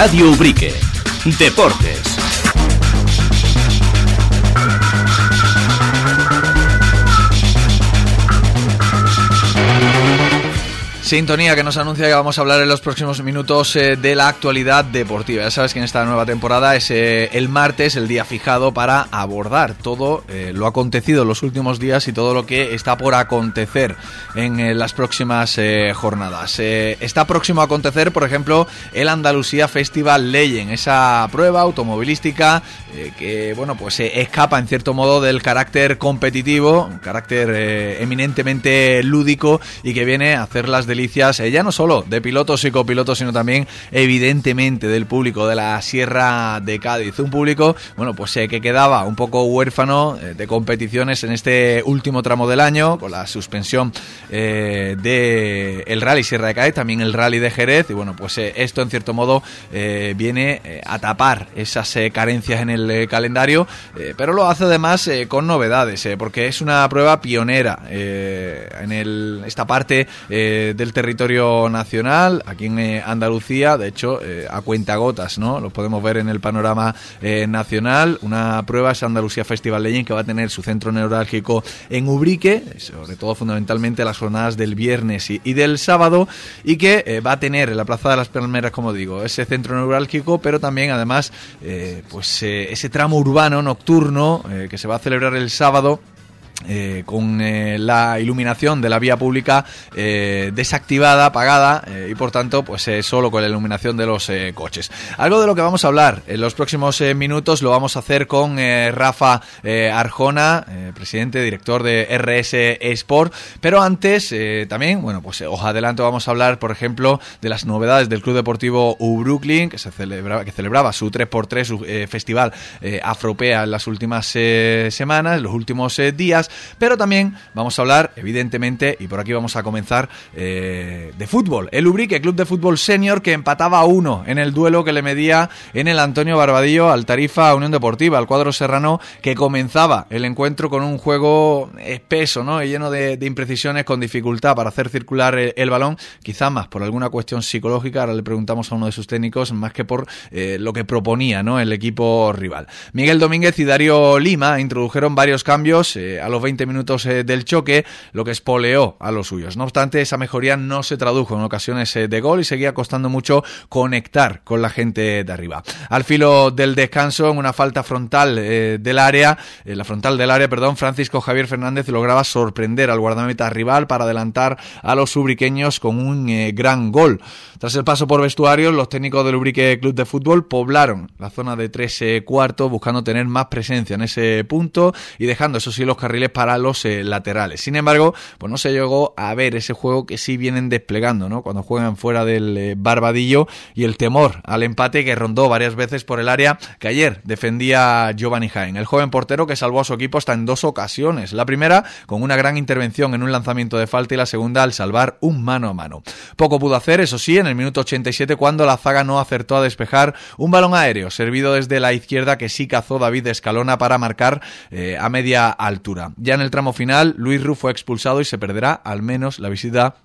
Radio Ubrique. Deportes. Sintonía que nos anuncia que vamos a hablar en los próximos minutos eh, de la actualidad deportiva. Ya sabes que en esta nueva temporada es eh, el martes, el día fijado para abordar todo eh, lo acontecido en los últimos días y todo lo que está por acontecer en las próximas jornadas. está próximo a acontecer, por ejemplo, el Andalucía Festival Legend, esa prueba automovilística que, bueno, pues escapa en cierto modo del carácter competitivo, un carácter eminentemente lúdico y que viene a hacer las delicias eh, ya no solo de pilotos y copilotos, sino también evidentemente del público de la Sierra de Cádiz. Un público, bueno, pues eh, que quedaba un poco huérfano eh, de competiciones en este último tramo del año, con la suspensión de el Rally Sierra de Cádiz, también el Rally de Jerez, y bueno, pues esto en cierto modo viene a tapar esas carencias en el calendario, pero lo hace además con novedades, porque es una prueba pionera en el, esta parte del territorio nacional, aquí en eh, Andalucía, de hecho, eh, a cuentagotas, ¿no? Lo podemos ver en el panorama eh, nacional. Una prueba es Andalucía Festival Legend que va a tener su centro neurálgico en Ubrique, sobre todo fundamentalmente las jornadas del viernes y, del sábado, y que va a tener en la Plaza de las Palmeras, como digo, ese centro neurálgico, pero también, además, pues ese tramo urbano nocturno que se va a celebrar el sábado eh, con eh, la iluminación de la vía pública eh, desactivada, apagada y por tanto pues solo con la iluminación de los coches. Algo de lo que vamos a hablar en los próximos minutos lo vamos a hacer con Rafa Arjona, presidente, director de RS Sport, pero antes también, bueno pues os adelanto vamos a hablar por ejemplo de las novedades del Club Deportivo U Brooklyn que se celebraba, que celebraba su 3x3 su, festival afropea en las últimas semanas, los últimos días pero también vamos a hablar, evidentemente, y por aquí vamos a comenzar, eh, de fútbol. El Ubrique, Club de Fútbol Senior, que empataba a uno en el duelo que le medía en el Antonio Barbadillo al Tarifa Unión Deportiva, al cuadro serrano, que comenzaba el encuentro con un juego espeso, ¿no? Y lleno de, imprecisiones, con dificultad para hacer circular el, balón, quizá más por alguna cuestión psicológica, ahora le preguntamos a uno de sus técnicos, más que por eh, lo que proponía, ¿no? El equipo rival. Miguel Domínguez y Darío Lima introdujeron varios cambios eh, a los 20 minutos eh, del choque, lo que espoleó a los suyos. No obstante, esa mejoría no se tradujo en ocasiones eh, de gol y seguía costando mucho conectar con la gente de arriba. Al filo del descanso, en una falta frontal eh, del área, la frontal del área, perdón, Francisco Javier Fernández lograba sorprender al guardameta rival para adelantar a los ubriqueños con un gran gol. Tras el paso por vestuarios, los técnicos del Ubrique Club de Fútbol poblaron la zona de tres cuartos buscando tener más presencia en ese punto y dejando, eso sí, los carriles para los eh, laterales. Sin embargo, pues no se llegó a ver ese juego que sí vienen desplegando, ¿no? Cuando juegan fuera del eh, Barbadillo y el temor al empate que rondó varias veces por el área que ayer defendía Giovanni Jaén, el joven portero que salvó a su equipo hasta en dos ocasiones. La primera con una gran intervención en un lanzamiento de falta y la segunda al salvar un mano a mano. Poco pudo hacer, eso sí, en el minuto 87 cuando la zaga no acertó a despejar un balón aéreo servido desde la izquierda que sí cazó David Escalona para marcar eh, a media altura. Ya en el tramo final, Luis Ru fue expulsado y se perderá al menos la visita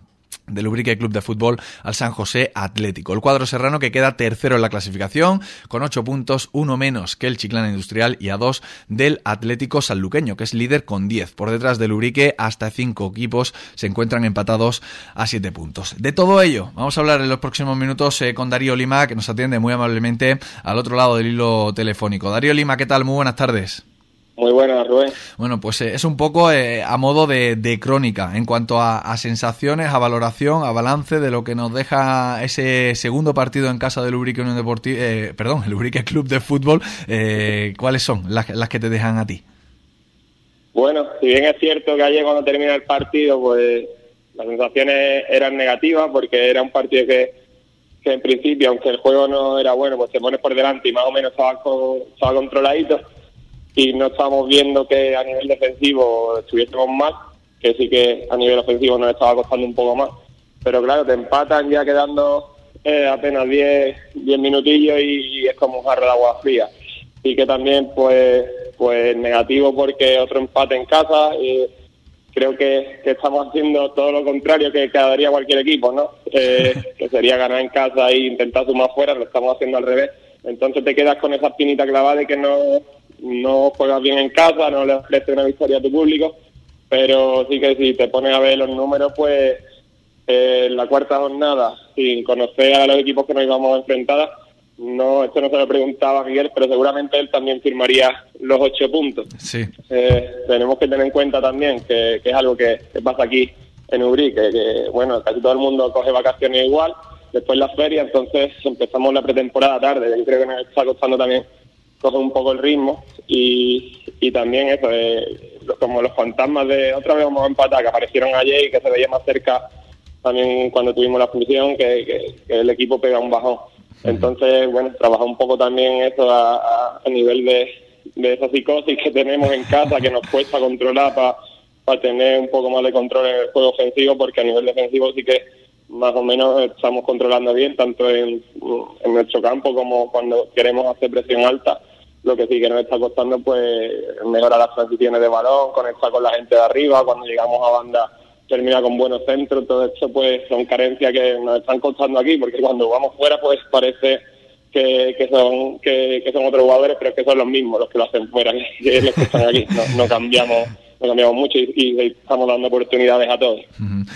del Ubrique Club de Fútbol al San José Atlético. El cuadro serrano que queda tercero en la clasificación con ocho puntos, uno menos que el Chiclana Industrial y a dos del Atlético Sanluqueño, que es líder con 10. Por detrás del Ubrique, hasta cinco equipos se encuentran empatados a siete puntos. De todo ello, vamos a hablar en los próximos minutos eh, con Darío Lima, que nos atiende muy amablemente al otro lado del hilo telefónico. Darío Lima, ¿qué tal? Muy buenas tardes. Muy buenas, Rubén. Bueno, pues eh, es un poco eh, a modo de, crónica en cuanto a, sensaciones, a valoración, a balance de lo que nos deja ese segundo partido en casa del Ubrique Unión Deportiva, eh, perdón, el Ubrique Club de Fútbol. ¿Cuáles son las, las que te dejan a ti? Bueno, si bien es cierto que ayer cuando termina el partido, pues las sensaciones eran negativas porque era un partido que, que en principio, aunque el juego no era bueno, pues te pones por delante y más o menos estaba, estaba controladito y no estamos viendo que a nivel defensivo estuviésemos mal, que sí que a nivel ofensivo nos estaba costando un poco más. Pero claro, te empatan ya quedando eh, apenas 10, 10 minutillos y, es como un jarro de agua fría. Y que también, pues, pues negativo porque otro empate en casa, creo que, estamos haciendo todo lo contrario que, que haría cualquier equipo, ¿no? Eh, que sería ganar en casa e intentar sumar fuera, lo estamos haciendo al revés. Entonces te quedas con esa espinita clavada de que no, no juegas bien en casa, no le ofreces una victoria a tu público, pero sí que si te pones a ver los números, pues eh, en la cuarta jornada, sin conocer a los equipos que nos íbamos a enfrentar, no, esto no se lo preguntaba a Miguel, pero seguramente él también firmaría los ocho puntos. Sí. Eh, tenemos que tener en cuenta también que, es algo que, pasa aquí en Ubrí, que, bueno, casi todo el mundo coge vacaciones igual, después la feria, entonces empezamos la pretemporada tarde. Yo creo que nos está costando también coger un poco el ritmo y, y también eso, eh, como los fantasmas de otra vez vamos a empatar, que aparecieron ayer y que se veía más cerca también cuando tuvimos la función, que el equipo pega un bajón. Entonces, bueno, trabajar un poco también eso a, nivel de, de, esa psicosis que tenemos en casa, que nos cuesta controlar para tener un poco más de control en el juego ofensivo, porque a nivel defensivo sí que más o menos estamos controlando bien, tanto en, nuestro campo como cuando queremos hacer presión alta. Lo que sí que nos está costando, pues, mejorar las transiciones de balón, conectar con la gente de arriba, cuando llegamos a banda termina con buenos centros, todo esto pues son carencias que nos están costando aquí, porque cuando vamos fuera pues parece que, que son que, son otros jugadores, pero es que son los mismos los que lo hacen fuera, que los que están aquí, no cambiamos no cambiamos mucho y, estamos dando oportunidades a todos.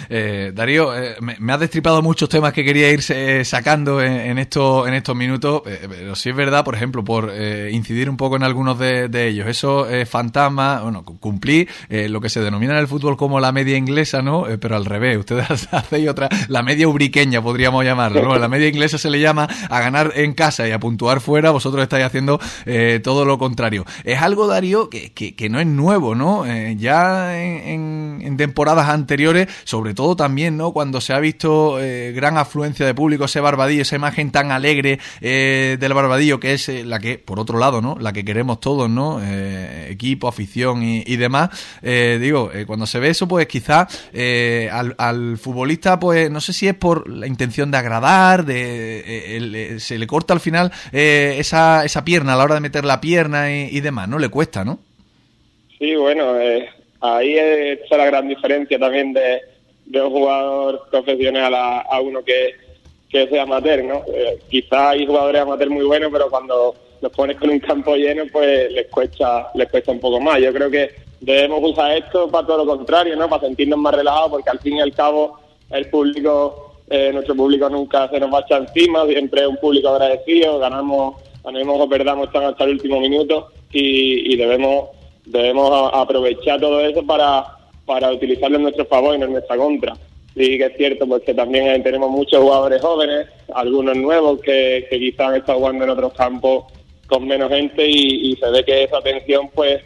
Eh, Darío, eh, me, has destripado muchos temas que quería ir eh, sacando en, estos, en estos minutos, pero sí es verdad, por ejemplo, por incidir un poco en algunos de, ellos. Eso fantasma, bueno, cumplí lo que se denomina en el fútbol como la media inglesa, ¿no? pero al revés, ustedes hacéis otra, la media ubriqueña podríamos llamarlo, ¿no? La media inglesa se le llama a ganar en casa y a puntuar fuera, vosotros estáis haciendo todo lo contrario. Es algo, Darío, que, que, no es nuevo, ¿no? Ya en, temporadas anteriores, sobre todo también, ¿no? Cuando se ha visto eh, gran afluencia de público, ese Barbadillo, esa imagen tan alegre eh, del Barbadillo, que es eh, la que, por otro lado, ¿no? La que queremos todos, ¿no? equipo, afición y, demás. digo, cuando se ve eso, pues quizás al, futbolista, pues no sé si es por la intención de agradar, de se le corta al final esa, esa pierna a la hora de meter la pierna y demás, ¿no? Le cuesta, ¿no? Sí, bueno, eh, ahí está la gran diferencia también de, un jugador profesional a, uno que, que es amateur, ¿no? Eh, quizás hay jugadores amateur muy buenos, pero cuando los pones con un campo lleno, pues les cuesta, les cuesta un poco más. Yo creo que debemos usar esto para todo lo contrario, ¿no? Para sentirnos más relajados, porque al fin y al cabo el público, eh, nuestro público nunca se nos va a echar encima, siempre es un público agradecido, ganamos, ganemos o perdamos, hasta el último minuto y debemos debemos aprovechar todo eso para, para utilizarlo en nuestro favor y no en nuestra contra. Sí que es cierto pues que también tenemos muchos jugadores jóvenes, algunos nuevos que, que quizás estado jugando en otros campos con menos gente y, se ve que esa tensión pues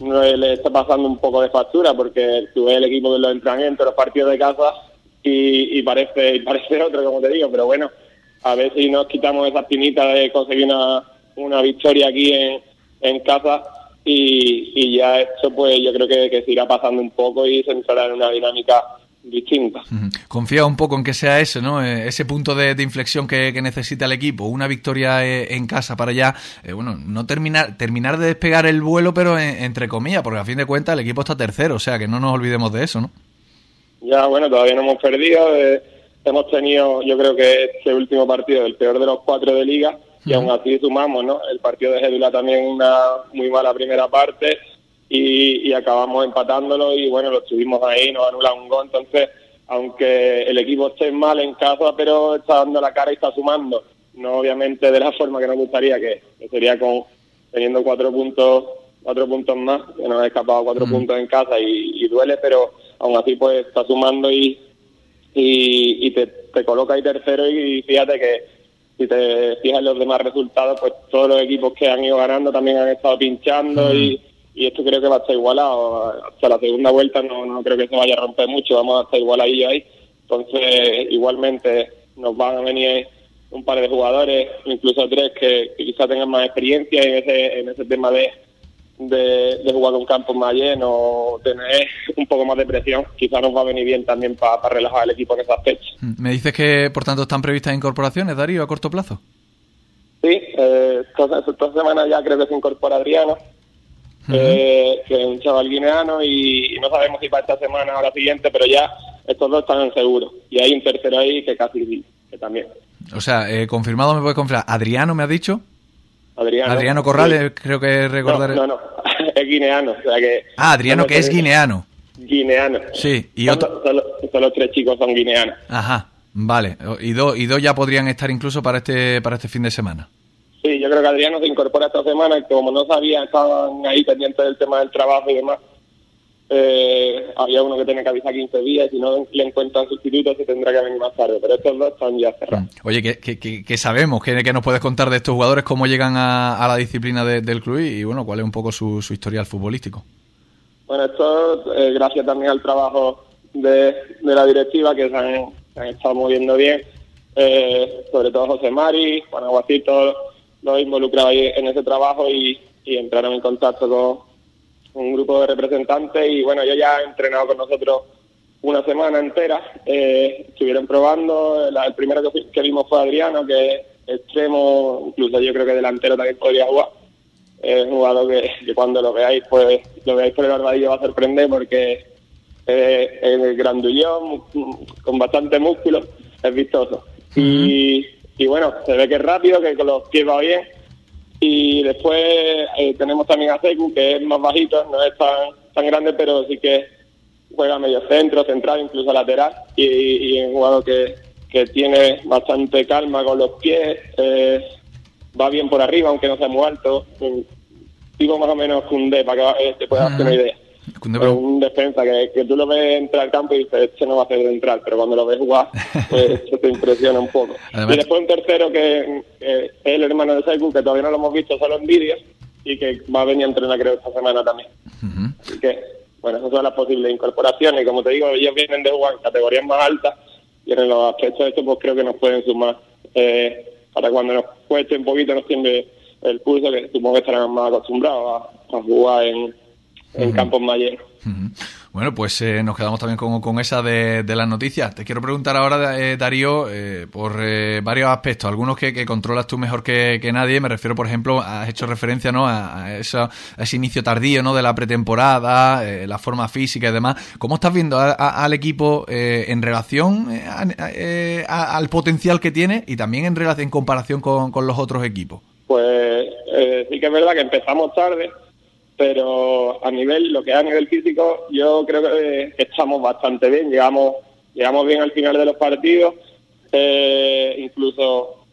no le está pasando un poco de factura porque tú ves el equipo de los entrenamientos, los partidos de casa y, parece y parece otro como te digo, pero bueno, a ver si nos quitamos esa espinita de conseguir una, una victoria aquí en, en casa y, ya esto pues yo creo que, se irá pasando un poco y se entrará en una dinámica distinta. Confía un poco en que sea eso, ¿no? Eh, ese punto de, inflexión que, necesita el equipo, una victoria eh, en casa para ya, eh, bueno, no terminar terminar de despegar el vuelo, pero entre comillas, porque a fin de cuentas el equipo está tercero, o sea que no nos olvidemos de eso, ¿no? Ya, bueno, todavía no hemos perdido, hemos tenido, yo creo que este último partido, el peor de los cuatro de liga, y aún así sumamos, ¿no? El partido de Gédula también una muy mala primera parte y, acabamos empatándolo y bueno, lo estuvimos ahí, nos anula un gol, entonces aunque el equipo esté mal en casa, pero está dando la cara y está sumando, no obviamente de la forma que nos gustaría, que, sería con teniendo cuatro puntos cuatro puntos más, que nos ha escapado cuatro puntos en casa y, duele, pero aún así pues está sumando y, y, te, te coloca ahí tercero y fíjate que si te fijas en los demás resultados, pues todos los equipos que han ido ganando también han estado pinchando y, esto creo que va a estar igualado. Hasta la segunda vuelta no, no creo que se vaya a romper mucho, vamos a estar igual ahí ahí. Entonces, igualmente nos van a venir un par de jugadores, incluso tres, que, quizás tengan más experiencia en ese, en ese tema de, de, jugar con campos más llenos, tener un poco más de presión, quizás nos va a venir bien también para relajar al equipo en esa fecha. Mm, ¿Me dices que, por tanto, están previstas incorporaciones, Darío, a corto plazo? Sí, eh, esta, semana ya creo que se incorpora Adriano que es un chaval guineano y, no sabemos si para esta semana o la siguiente, pero ya estos dos están seguros. Y hay un tercero ahí que casi que también. O sea, eh, confirmado me puede confirmar. ¿Adriano me ha dicho? Adriano. Adriano Corrales, creo que recordar. No, no, es guineano. O sea que, ah, Adriano, que es guineano. Guineano. Sí, y otro... Solo, los tres chicos son guineanos. Ajá, vale. Y dos y dos ya podrían estar incluso para este para este fin de semana. Sí, yo creo que Adriano se incorpora esta semana y como no sabía, estaban ahí pendientes del tema del trabajo y demás. Eh, había uno que tenía que avisar 15 días y si no le encuentran sustituto se tendrá que venir más tarde, pero estos dos están ya cerrados. Mm. Oye, ¿qué, sabemos? ¿Qué, nos puedes contar de estos jugadores? ¿Cómo llegan a, la disciplina del club y, bueno, cuál es un poco su, su historial futbolístico? Bueno, esto eh, gracias también al trabajo de, la directiva que se han, estado moviendo bien, eh, sobre todo José Mari, Juan Aguacito, los involucrados en ese trabajo y, y entraron en contacto con un grupo de representantes y bueno, yo ya he entrenado con nosotros una semana entera, eh, estuvieron probando, el primero que, que, vimos fue Adriano, que es extremo, incluso yo creo que delantero también podría jugar, es un jugador que, cuando lo veáis, pues lo veáis por el barbadillo va a sorprender porque es, grandullón, con bastante músculo, es vistoso. y, y, bueno, se ve que es rápido, que con los pies va bien. Y después eh, tenemos también a Seku, que es más bajito, no es tan, tan grande, pero sí que juega medio centro, central, incluso lateral. Y, y es un jugador que, que tiene bastante calma con los pies. Eh, va bien por arriba, aunque no sea muy alto. Digo más o menos Cundé, para que te puedas hacer una idea. Un defensa que, que, tú lo ves entrar al campo y dices, este no va a ser de entrar, pero cuando lo ves jugar, pues eso te impresiona un poco. y después un tercero que, es el hermano de Saiku, que todavía no lo hemos visto solo en vídeos, y que va a venir a entrenar creo esta semana también. Así que, bueno, esas son las posibles incorporaciones. Y como te digo, ellos vienen de jugar en categorías más altas, y en los aspectos de esto, pues creo que nos pueden sumar. Eh, para cuando nos cueste un poquito, nos tiemble el curso, que supongo que estarán más acostumbrados a, jugar en, en campos más llenos. Bueno, pues eh, nos quedamos también con, con esa de, las noticias. Te quiero preguntar ahora, eh, Darío, eh, por varios aspectos, algunos que, controlas tú mejor que, nadie. Me refiero, por ejemplo, has hecho referencia ¿no? a, ese inicio tardío ¿no? de la pretemporada, la forma física y demás. ¿Cómo estás viendo al equipo en relación al potencial que tiene y también en, relación, en comparación con, con los otros equipos? Pues sí que es verdad que empezamos tarde pero a nivel, lo que es a nivel físico, yo creo que estamos bastante bien, llegamos, llegamos bien al final de los partidos, eh, incluso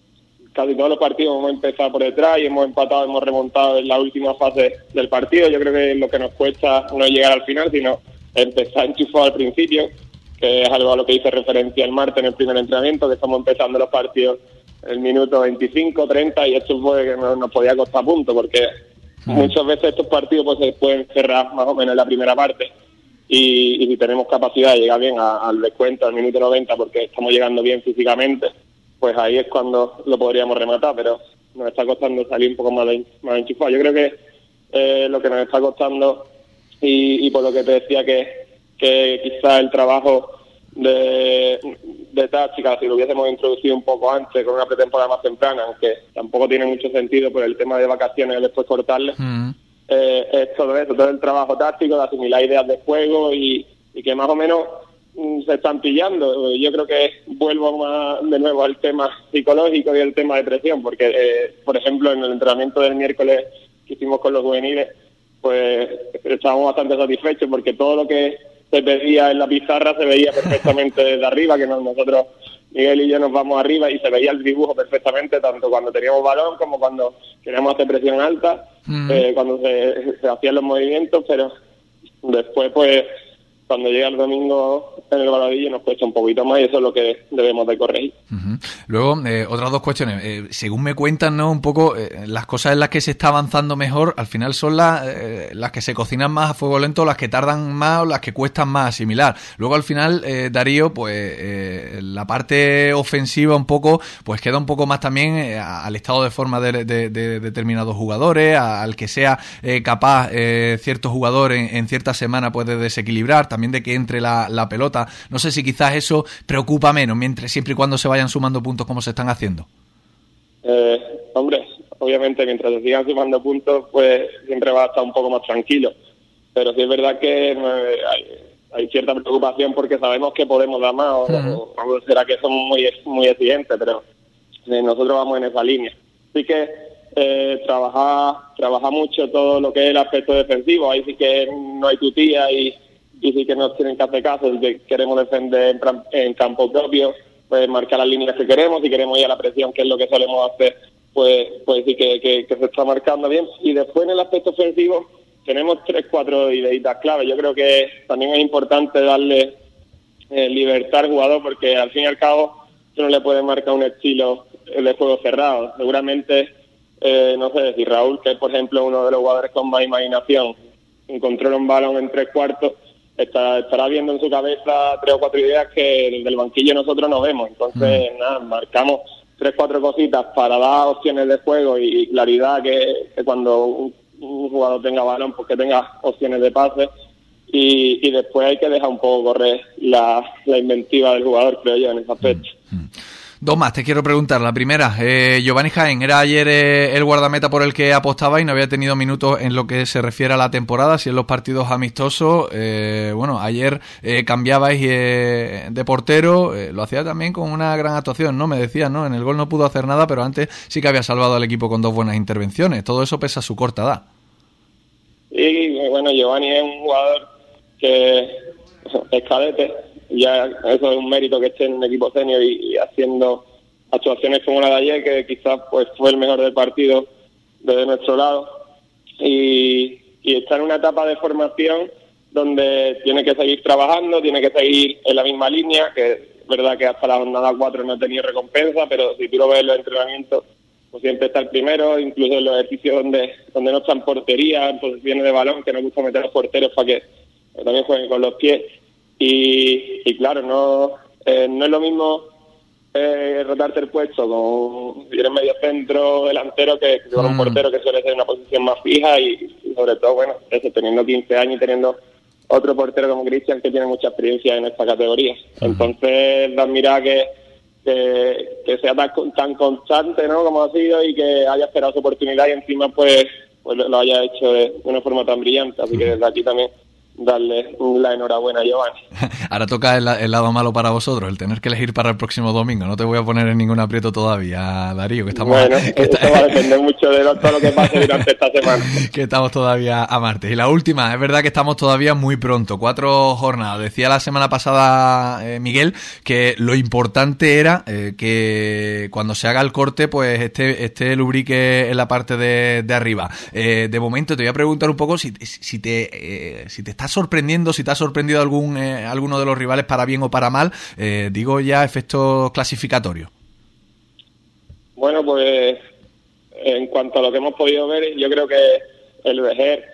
casi todos los partidos hemos empezado por detrás y hemos empatado, hemos remontado en la última fase del partido, yo creo que lo que nos cuesta no es llegar al final, sino empezar enchufado al principio, que es algo a lo que hice referencia el martes en el primer entrenamiento, que estamos empezando los partidos el minuto 25, 30 y esto fue que nos, podía costar punto porque Muchas veces estos partidos pues se pueden cerrar más o menos en la primera parte y, si tenemos capacidad de llegar bien al descuento al minuto 90 porque estamos llegando bien físicamente, pues ahí es cuando lo podríamos rematar, pero nos está costando salir un poco más, más enchufado. Yo creo que eh, lo que nos está costando y, por lo que te decía que, que quizás el trabajo de, de táctica, si lo hubiésemos introducido un poco antes, con una pretemporada más temprana, aunque tampoco tiene mucho sentido por el tema de vacaciones y después cortarle, mm. eh, es todo eso, todo el trabajo táctico, de asimilar ideas de juego y, que más o menos mm, se están pillando. Yo creo que vuelvo más de nuevo al tema psicológico y el tema de presión, porque, eh, por ejemplo, en el entrenamiento del miércoles que hicimos con los juveniles, pues estábamos bastante satisfechos porque todo lo que se veía en la pizarra, se veía perfectamente desde arriba, que nosotros, Miguel y yo nos vamos arriba y se veía el dibujo perfectamente, tanto cuando teníamos balón como cuando queríamos hacer presión alta, mm. eh, cuando se, se hacían los movimientos, pero después pues cuando llega el domingo en el Baladillo nos cuesta un poquito más y eso es lo que debemos de corregir. Luego, eh, otras dos cuestiones. Eh, según me cuentan, ¿no? Un poco, eh, las cosas en las que se está avanzando mejor, al final son las, las que se cocinan más a fuego lento, las que tardan más o las que cuestan más asimilar. Luego, al final, Darío, pues la parte ofensiva un poco, pues queda un poco más también al estado de forma de, determinados jugadores, al que sea capaz cierto jugador en, en cierta semana puede desequilibrar también de que entre la, la pelota. No sé si quizás eso preocupa menos, mientras siempre y cuando se vayan sumando puntos como se están haciendo. Eh, hombre, obviamente mientras se sigan sumando puntos, pues siempre va a estar un poco más tranquilo. Pero sí es verdad que eh, hay, cierta preocupación porque sabemos que podemos dar más, o, será que somos muy, muy exigentes, pero eh, nosotros vamos en esa línea. Así que eh, trabajar, trabajar mucho todo lo que es el aspecto defensivo, ahí sí que no hay tutía y, y sí que nos tienen que hacer caso, queremos defender en, campo propio, pues marcar las líneas que queremos, si queremos ir a la presión, que es lo que solemos hacer, pues, pues sí que, que, se está marcando bien. Y después en el aspecto ofensivo tenemos tres, cuatro ideitas clave. Yo creo que también es importante darle eh, libertad al jugador porque al fin y al cabo tú no le puedes marcar un estilo de juego cerrado. Seguramente, eh, no sé, si Raúl, que es por ejemplo uno de los jugadores con más imaginación, encontró un balón en tres cuartos, está, estará viendo en su cabeza tres o cuatro ideas que desde el banquillo nosotros no vemos. Entonces, mm. nada, marcamos tres, cuatro cositas para dar opciones de juego y claridad que, cuando un, jugador tenga balón, pues que tenga opciones de pase. Y, después hay que dejar un poco correr la, inventiva del jugador, creo yo, en ese aspecto. Mm. Dos más, te quiero preguntar. La primera, eh, Giovanni Jaén, era ayer eh, el guardameta por el que apostaba y no había tenido minutos en lo que se refiere a la temporada, si en los partidos amistosos. Eh, bueno, ayer eh, cambiabais de portero, lo hacía también con una gran actuación, ¿no? Me decías, ¿no? En el gol no pudo hacer nada, pero antes sí que había salvado al equipo con dos buenas intervenciones. Todo eso pesa su corta edad. Y bueno, Giovanni es un jugador que es cadete ya eso es un mérito que esté en un equipo senior y, haciendo actuaciones como la de ayer, que quizás pues fue el mejor del partido desde nuestro lado. Y, está en una etapa de formación donde tiene que seguir trabajando, tiene que seguir en la misma línea, que es verdad que hasta la jornada 4 no ha tenido recompensa, pero si tú lo ves en los entrenamientos, pues siempre está el primero, incluso en los ejercicios donde, donde no están portería, en posiciones de balón, que nos gusta meter a los porteros para que también jueguen con los pies. Y, claro, no, eh, no es lo mismo eh, rotarte el puesto con si eres medio centro delantero que, con un mm. portero que suele ser una posición más fija y, sobre todo, bueno, eso, teniendo 15 años y teniendo otro portero como Cristian que tiene mucha experiencia en esta categoría. Entonces, da mira que, que, sea tan, tan, constante ¿no? como ha sido y que haya esperado su oportunidad y encima pues, pues lo haya hecho de una forma tan brillante. Así que desde aquí también darle la enhorabuena a Giovanni. Ahora toca el, lado malo para vosotros, el tener que elegir para el próximo domingo. No te voy a poner en ningún aprieto todavía, Darío, que estamos... Bueno, va a depender mucho de todo lo que pase durante esta semana. que estamos todavía a martes. Y la última, es verdad que estamos todavía muy pronto, cuatro jornadas. Decía la semana pasada eh, Miguel que lo importante era eh, que cuando se haga el corte, pues esté, esté lubrique en la parte de, arriba. Eh, de momento te voy a preguntar un poco si, si te, si te está sorprendiendo, si te ha sorprendido algún, eh, alguno de los rivales para bien o para mal, eh, digo ya efectos clasificatorios. Bueno, pues en cuanto a lo que hemos podido ver, yo creo que el Vejer,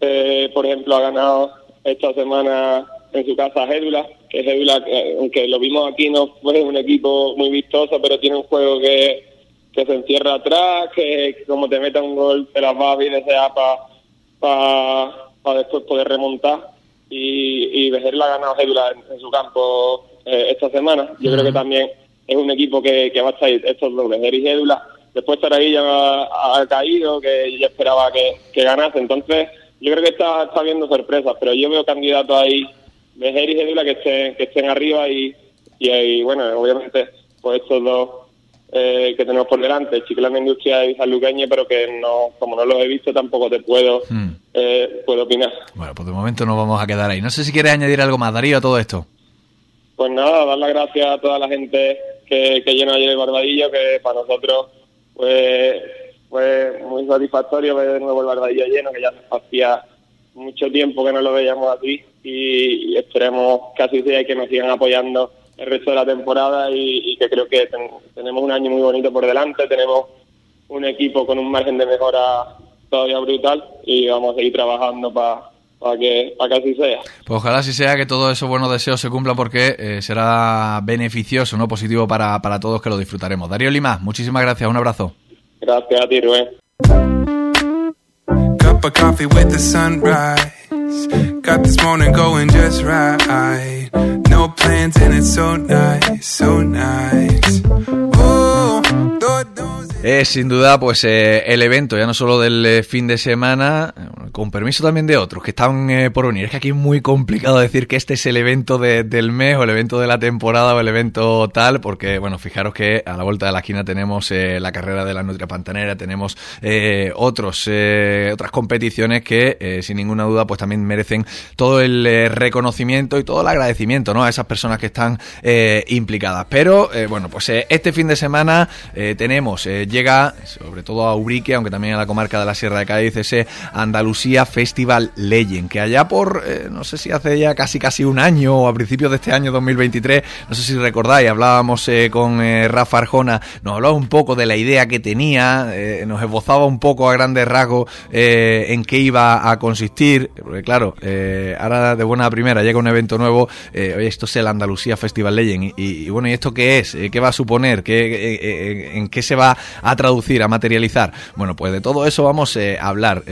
eh, por ejemplo, ha ganado esta semana en su casa a que Gédula, aunque lo vimos aquí, no fue un equipo muy vistoso, pero tiene un juego que, que se encierra atrás, que, como te mete un gol, te las va a y desea para para después poder remontar y, y Vejer la ha ganado Gédula en, su campo eh, esta semana. Yo creo que también es un equipo que, va a estar estos dos, Vejer y Gédula. Después ahí ya ha, caído, que yo esperaba que, ganase. Entonces, yo creo que está, está viendo sorpresas, pero yo veo candidatos ahí, Vejer y Gédula, que estén, que estén arriba y, y, bueno, obviamente, pues estos dos eh, que tenemos por delante, Chiclana Industria y Sanluqueña, pero que no, como no los he visto, tampoco te puedo, hmm. eh, puedo opinar. Bueno, pues de momento nos vamos a quedar ahí. No sé si quieres añadir algo más, Darío, a todo esto. Pues nada, dar las gracias a toda la gente que, que llenó ayer el Barbadillo, que para nosotros pues, fue muy satisfactorio ver de nuevo el Barbadillo lleno, que ya hacía mucho tiempo que no lo veíamos así y, y esperemos que así sea y que nos sigan apoyando el resto de la temporada y, que creo que tenemos un año muy bonito por delante, tenemos un equipo con un margen de mejora todavía brutal y vamos a seguir trabajando para que, para que así sea. Pues ojalá así sea que todos esos buenos deseos se cumplan porque eh, será beneficioso, no positivo para, para todos que lo disfrutaremos. Darío Lima, muchísimas gracias, un abrazo. Gracias a ti, Rubén. Got this morning going just right. Nice, so nice. Oh, Es sin duda pues eh, el evento, ya no solo del eh, fin de semana, con permiso también de otros que están por venir. Es que aquí es muy complicado decir que este es el evento del mes o el evento de la temporada o el evento tal, porque bueno, fijaros que a la vuelta de la esquina tenemos la carrera de la Nutria Pantanera, tenemos otros otras competiciones que sin ninguna duda pues también merecen todo el reconocimiento y todo el agradecimiento ¿no? a esas personas que están implicadas. Pero bueno, pues este fin de semana tenemos llega sobre todo a Ubrique, aunque también a la comarca de la Sierra de Cádiz, ese Andalucía Festival Legend, que allá por, eh, no sé si hace ya casi casi un año o a principios de este año 2023, no sé si recordáis, hablábamos eh, con eh, Rafa Arjona, nos hablaba un poco de la idea que tenía, nos esbozaba un poco a grandes rasgos en qué iba a consistir, porque claro, ahora de buena primera llega un evento nuevo, oye, esto es el Andalucía Festival Legend, y, bueno, ¿y esto qué es? ¿Qué va a suponer? ¿Qué, ¿En qué se va a traducir, a materializar. Bueno, pues de todo eso vamos a hablar.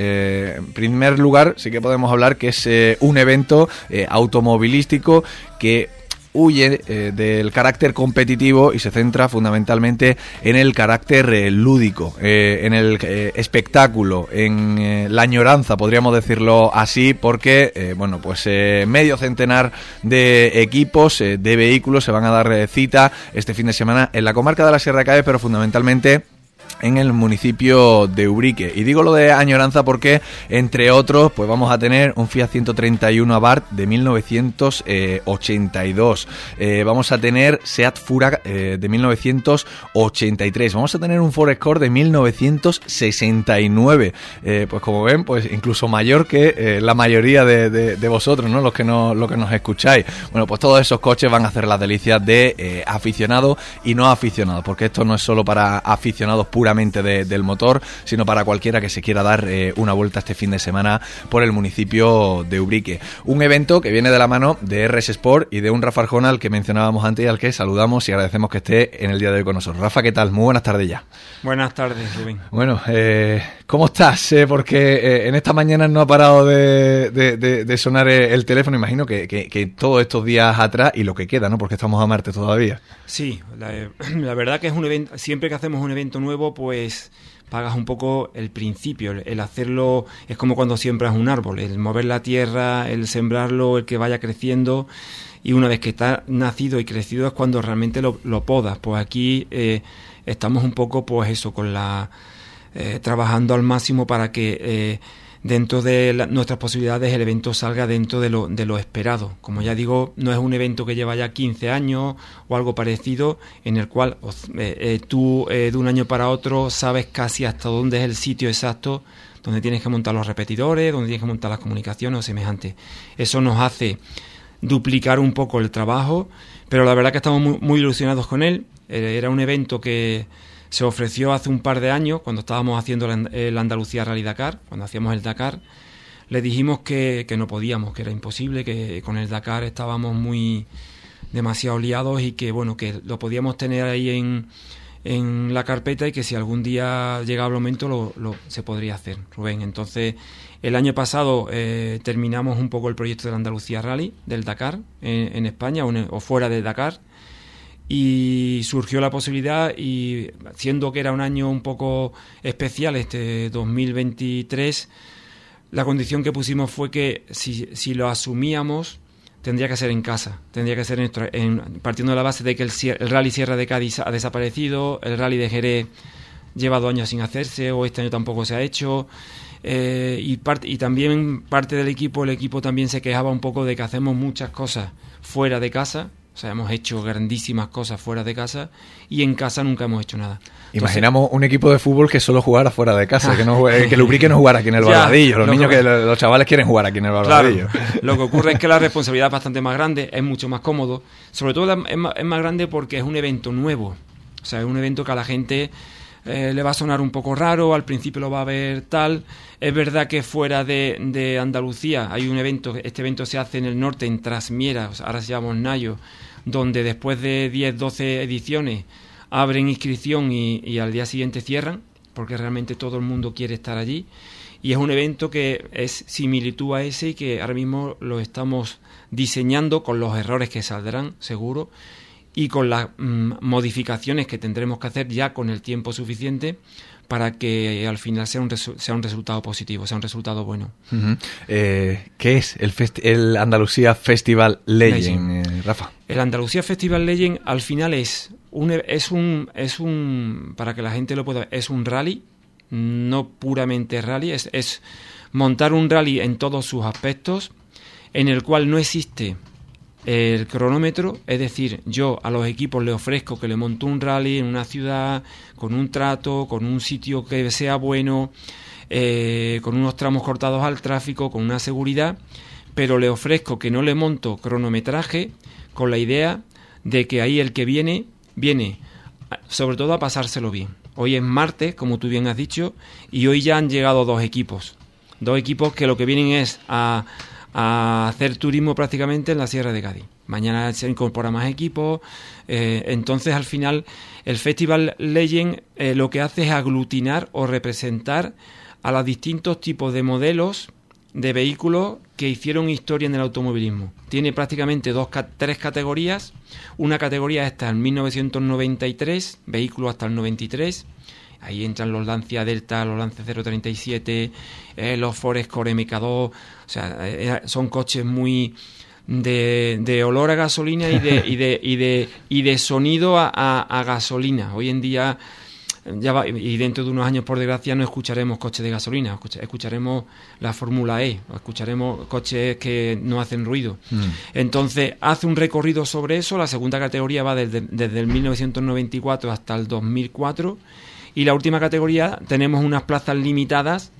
Primer lugar, sí que podemos hablar que es eh, un evento automovilístico que huye eh, del carácter competitivo y se centra fundamentalmente en el carácter eh, lúdico, eh, en el espectáculo, en la añoranza, podríamos decirlo así, porque, bueno, pues medio centenar de equipos, de vehículos se van a dar cita este fin de semana en la comarca de la Sierra de pero fundamentalmente en el municipio de Ubrique. Y digo lo de añoranza porque, entre otros, pues vamos a tener un Fiat 131 Abarth de 1982. Eh, vamos a tener Seat Fura eh, de 1983. Vamos a tener un Ford Escort de 1969. Eh, pues como ven, pues incluso mayor que la mayoría de, vosotros, ¿no? Los que, no, los que nos escucháis. Bueno, pues todos esos coches van a hacer las delicias de aficionados y no aficionados, porque esto no es solo para aficionados puros del motor, sino para cualquiera que se quiera dar eh, una vuelta este fin de semana por el municipio de Ubrique. Un evento que viene de la mano de RS Sport y de un Rafa Arjona al que mencionábamos antes y al que saludamos y agradecemos que esté en el día de hoy con nosotros. Rafa, ¿qué tal? Muy buenas tardes ya. Buenas tardes, Rubén. Bueno, eh, ¿cómo estás? Eh, porque en esta mañana no ha parado de, sonar el teléfono, imagino que, que, todos estos días atrás y lo que queda, ¿no? Porque estamos a Marte todavía. Sí, la, la verdad que es un evento, siempre que hacemos un evento nuevo, pues pagas un poco el principio, el, hacerlo es como cuando siembras un árbol, el mover la tierra, el sembrarlo, el que vaya creciendo. Y una vez que está nacido y crecido es cuando realmente lo, podas. Pues aquí eh, estamos un poco pues eso, con la... Eh, trabajando al máximo para que eh, dentro de nuestras posibilidades el evento salga dentro de lo, de lo esperado. Como ya digo, no es un evento que lleva ya 15 años o algo parecido, en el cual eh, eh, tú eh, de un año para otro sabes casi hasta dónde es el sitio exacto donde tienes que montar los repetidores, donde tienes que montar las comunicaciones o semejantes. Eso nos hace duplicar un poco el trabajo, pero la verdad que estamos muy, muy ilusionados con él. Era un evento que se ofreció hace un par de años, cuando estábamos haciendo el Andalucía Rally Dakar, cuando hacíamos el Dakar, le dijimos que, no podíamos, que era imposible, que con el Dakar estábamos muy demasiado liados y que bueno, que lo podíamos tener ahí en, en la carpeta y que si algún día llegaba el momento lo, se podría hacer, Rubén. Entonces, el año pasado eh, terminamos un poco el proyecto del Andalucía Rally, del Dakar, en, España o, fuera del Dakar, y surgió la posibilidad y siendo que era un año un poco especial este 2023 la condición que pusimos fue que si, si lo asumíamos tendría que ser en casa tendría que ser en, partiendo de la base de que el, el, rally Sierra de Cádiz ha desaparecido el rally de Jerez lleva dos años sin hacerse o este año tampoco se ha hecho eh, y, y también parte del equipo el equipo también se quejaba un poco de que hacemos muchas cosas fuera de casa o sea, hemos hecho grandísimas cosas fuera de casa y en casa nunca hemos hecho nada. Imaginamos un equipo de fútbol que solo jugara fuera de casa, que no que Lubrique no jugara aquí en el Barbadillo. Los niños, que, los chavales quieren jugar aquí en el Barbadillo. lo que ocurre es que la responsabilidad es bastante más grande, es mucho más cómodo. Sobre todo es más, es más grande porque es un evento nuevo. O sea, es un evento que a la gente eh, le va a sonar un poco raro, al principio lo va a ver tal. Es verdad que fuera de, Andalucía hay un evento, este evento se hace en el norte, en Trasmiera, ahora se llama Nayo, donde después de 10, 12 ediciones abren inscripción y, al día siguiente cierran, porque realmente todo el mundo quiere estar allí. Y es un evento que es similitud a ese y que ahora mismo lo estamos diseñando con los errores que saldrán, seguro y con las mm, modificaciones que tendremos que hacer ya con el tiempo suficiente para que al final sea un, sea un resultado positivo, sea un resultado bueno. Eh, ¿Qué es el, el Andalucía Festival Legend, eh, Rafa? El Andalucía Festival Legend al final es un, e, es un, es un, para que la gente lo pueda es un rally, no puramente rally, es, es montar un rally en todos sus aspectos, en el cual no existe el cronómetro, es decir, yo a los equipos le ofrezco que le monto un rally en una ciudad, con un trato, con un sitio que sea bueno, eh, con unos tramos cortados al tráfico, con una seguridad, pero le ofrezco que no le monto cronometraje con la idea de que ahí el que viene, viene sobre todo a pasárselo bien. Hoy es martes, como tú bien has dicho, y hoy ya han llegado dos equipos. Dos equipos que lo que vienen es a a hacer turismo prácticamente en la Sierra de Cádiz. Mañana se incorpora más equipos. Eh, entonces, al final, el Festival Legend eh, lo que hace es aglutinar o representar a los distintos tipos de modelos de vehículos que hicieron historia en el automovilismo. Tiene prácticamente dos, tres categorías. Una categoría está en 1993, vehículos hasta el 93 Ahí entran los Lancia Delta, los Lance 037, eh, los Forest Core MK2. O sea, eh, son coches muy de, olor a gasolina y de, y de, y de, y de sonido a, gasolina. Hoy en día ya va, y dentro de unos años, por desgracia, no escucharemos coches de gasolina, escucharemos la Fórmula E, escucharemos coches que no hacen ruido. Mm. Entonces, hace un recorrido sobre eso. La segunda categoría va desde, desde el 1994 hasta el 2004 y la última categoría tenemos unas plazas limitadas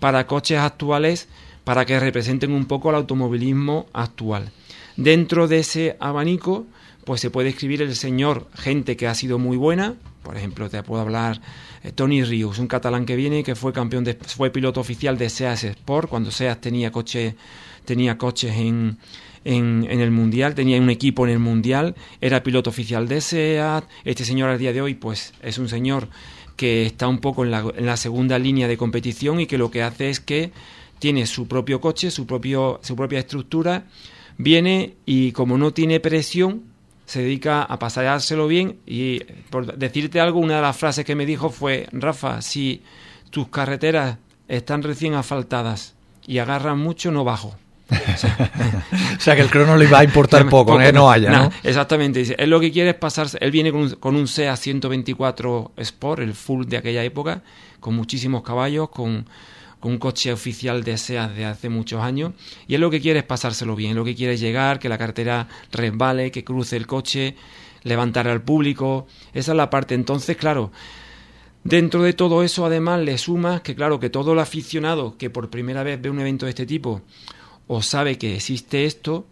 para coches actuales para que representen un poco el automovilismo actual. Dentro de ese abanico, pues se puede escribir el señor gente que ha sido muy buena, por ejemplo, te puedo hablar eh, Tony Rius, un catalán que viene que fue campeón de, fue piloto oficial de Seas Sport cuando Seas tenía coches tenía coches en, en, en, el mundial, tenía un equipo en el mundial, era piloto oficial de SEAT. Este señor al día de hoy, pues es un señor que está un poco en la, segunda línea de competición y que lo que hace es que tiene su propio coche, su, propio, su propia estructura, viene y como no tiene presión, se dedica a pasárselo bien y por decirte algo, una de las frases que me dijo fue, Rafa, si tus carreteras están recién asfaltadas y agarran mucho, no bajo. o sea que el crono le va a importar poco, que no haya, ¿no? Exactamente, él lo que quiere es pasarse, él viene con un, con un SEA 124 Sport, el full de aquella época, con muchísimos caballos, con, un coche oficial de SEA de hace muchos años, y él lo que quiere es pasárselo bien, lo que quiere es llegar, que la cartera resbale, que cruce el coche, levantar al público, esa es la parte, entonces, claro, Dentro de todo eso, además, le sumas que, claro, que todo el aficionado que por primera vez ve un evento de este tipo o sabe que existe esto,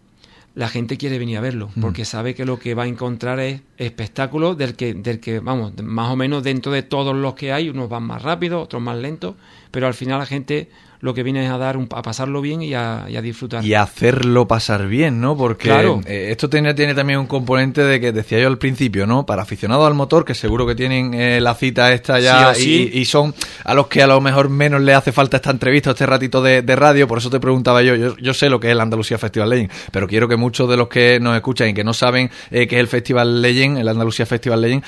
la gente quiere venir a verlo, mm. porque sabe que lo que va a encontrar es espectáculo del que, del que, vamos, más o menos dentro de todos los que hay, unos van más rápido, otros más lentos, pero al final la gente lo que viene es a dar un, a pasarlo bien y a, disfrutar. Y hacerlo pasar bien, ¿no? Porque eh, esto tiene, tiene también un componente de que decía yo al principio, ¿no? Para aficionados al motor, que seguro que tienen eh, la cita esta ya Y, son a los que a lo mejor menos le hace falta esta entrevista, este ratito de, radio, por eso te preguntaba yo, yo, sé lo que es el Andalucía Festival Legend, pero quiero que muchos de los que nos escuchan y que no saben eh, qué es el Festival Legend, el Andalucía Festival Legend,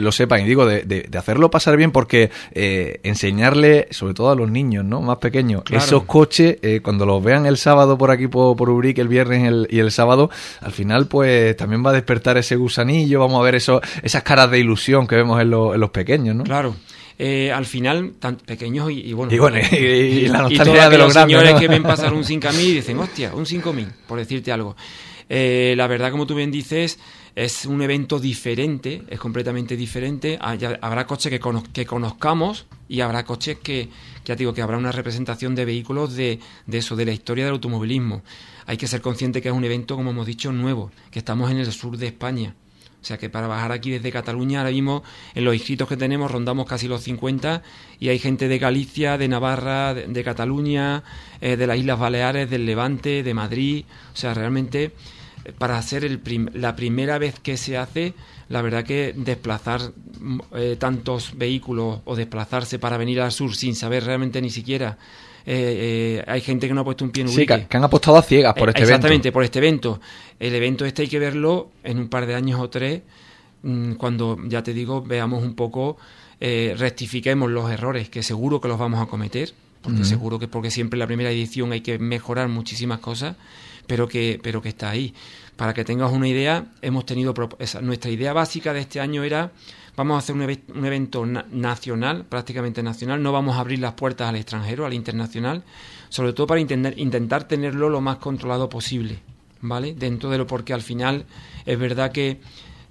lo sepan. Y digo, de, de hacerlo pasar bien porque enseñarle, sobre todo a los niños, ¿no? Más pequeños, esos coches, eh, cuando los vean el sábado por aquí por, por Ubrique, el viernes y el sábado, al final pues también va a despertar ese gusanillo, vamos a ver eso, esas caras de ilusión que vemos en, los pequeños, ¿no? Claro. Eh, al final, tan pequeños y, bueno. Y, bueno, y, la nostalgia de los, señores que ven pasar un 5000 y dicen, hostia, un 5000, por decirte algo. Eh, la verdad, como tú bien dices, es un evento diferente, es completamente diferente. habrá coches que, que conozcamos y habrá coches que, ya digo, que habrá una representación de vehículos de, de eso, de la historia del automovilismo. Hay que ser consciente que es un evento, como hemos dicho, nuevo, que estamos en el sur de España. O sea que para bajar aquí desde Cataluña, ahora mismo en los inscritos que tenemos rondamos casi los 50 y hay gente de Galicia, de Navarra, de, Cataluña, eh, de las Islas Baleares, del Levante, de Madrid. O sea, realmente para ser el la primera vez que se hace, la verdad que desplazar eh, tantos vehículos o desplazarse para venir al sur sin saber realmente ni siquiera eh, hay gente que no ha puesto un pie en Ubrique. Sí, que, han apostado a ciegas por este evento. Exactamente, por este evento. El evento este hay que verlo en un par de años o tres, mm, cuando, ya te digo, veamos un poco, rectifiquemos los errores, que seguro que los vamos a cometer, porque seguro que porque siempre en la primera edición hay que mejorar muchísimas cosas, pero que, pero que está ahí. Para que tengas una idea, hemos tenido nuestra idea básica de este año era vamos a hacer un, evento nacional, prácticamente nacional, no vamos a abrir las puertas al extranjero, al internacional, sobre todo para intentar, intentar tenerlo lo más controlado posible, ¿vale? Dentro de lo porque al final es verdad que,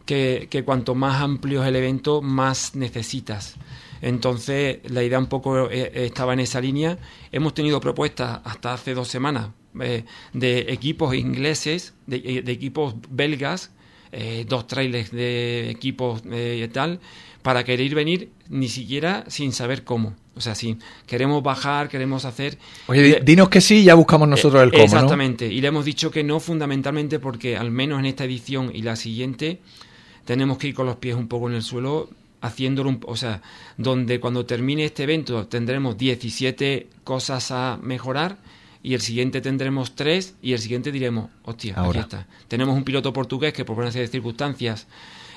que, que cuanto más amplio es el evento, más necesitas. Entonces, la idea un poco eh, estaba en esa línea. Hemos tenido propuestas hasta hace dos semanas eh, de equipos ingleses, de, eh, equipos belgas, eh, dos trailers de equipos y tal, para querer venir ni siquiera sin saber cómo. O sea, si queremos bajar, queremos hacer... Oye, dinos que sí, ya buscamos nosotros el cómo, Exactamente, y le hemos dicho que no fundamentalmente porque al menos en esta edición y la siguiente tenemos que ir con los pies un poco en el suelo haciéndolo, un, o sea, donde cuando termine este evento tendremos 17 cosas a mejorar y el siguiente tendremos tres y el siguiente diremos, hostia, aquí está. Tenemos un piloto portugués que por una serie de circunstancias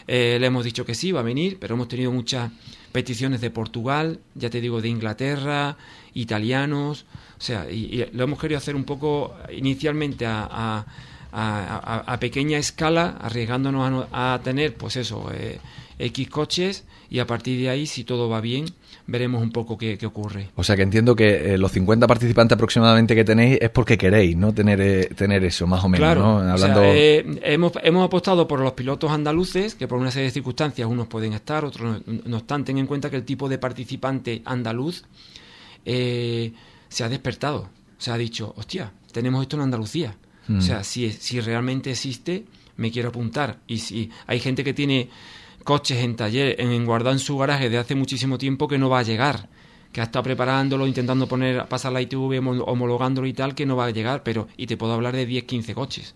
eh, le hemos dicho que sí, va a venir, pero hemos tenido muchas peticiones de Portugal, ya te digo, de Inglaterra, italianos, o sea, y, lo hemos querido hacer un poco inicialmente a, a, pequeña escala, arriesgándonos a, tener, pues eso, eh, X coches y a partir de ahí, si todo va bien, veremos un poco qué, ocurre. O sea que entiendo que eh, los 50 participantes aproximadamente que tenéis es porque queréis, ¿no? Tener, eh, tener eso, más o menos, claro, Hablando... Eh, hemos, hemos apostado por los pilotos andaluces, que por una serie de circunstancias unos pueden estar, otros no, están. Ten en cuenta que el tipo de participante andaluz se ha despertado. Se ha dicho, hostia, tenemos esto en Andalucía. O mm. sea, si, si realmente existe, me quiero apuntar. Y si hay gente que tiene coches en taller, en guardado en su garaje de hace muchísimo tiempo que no va a llegar, que ha estado preparándolo, intentando poner, pasar la ITV, homologándolo y tal, que no va a llegar, pero, y te puedo hablar de 10, 15 coches.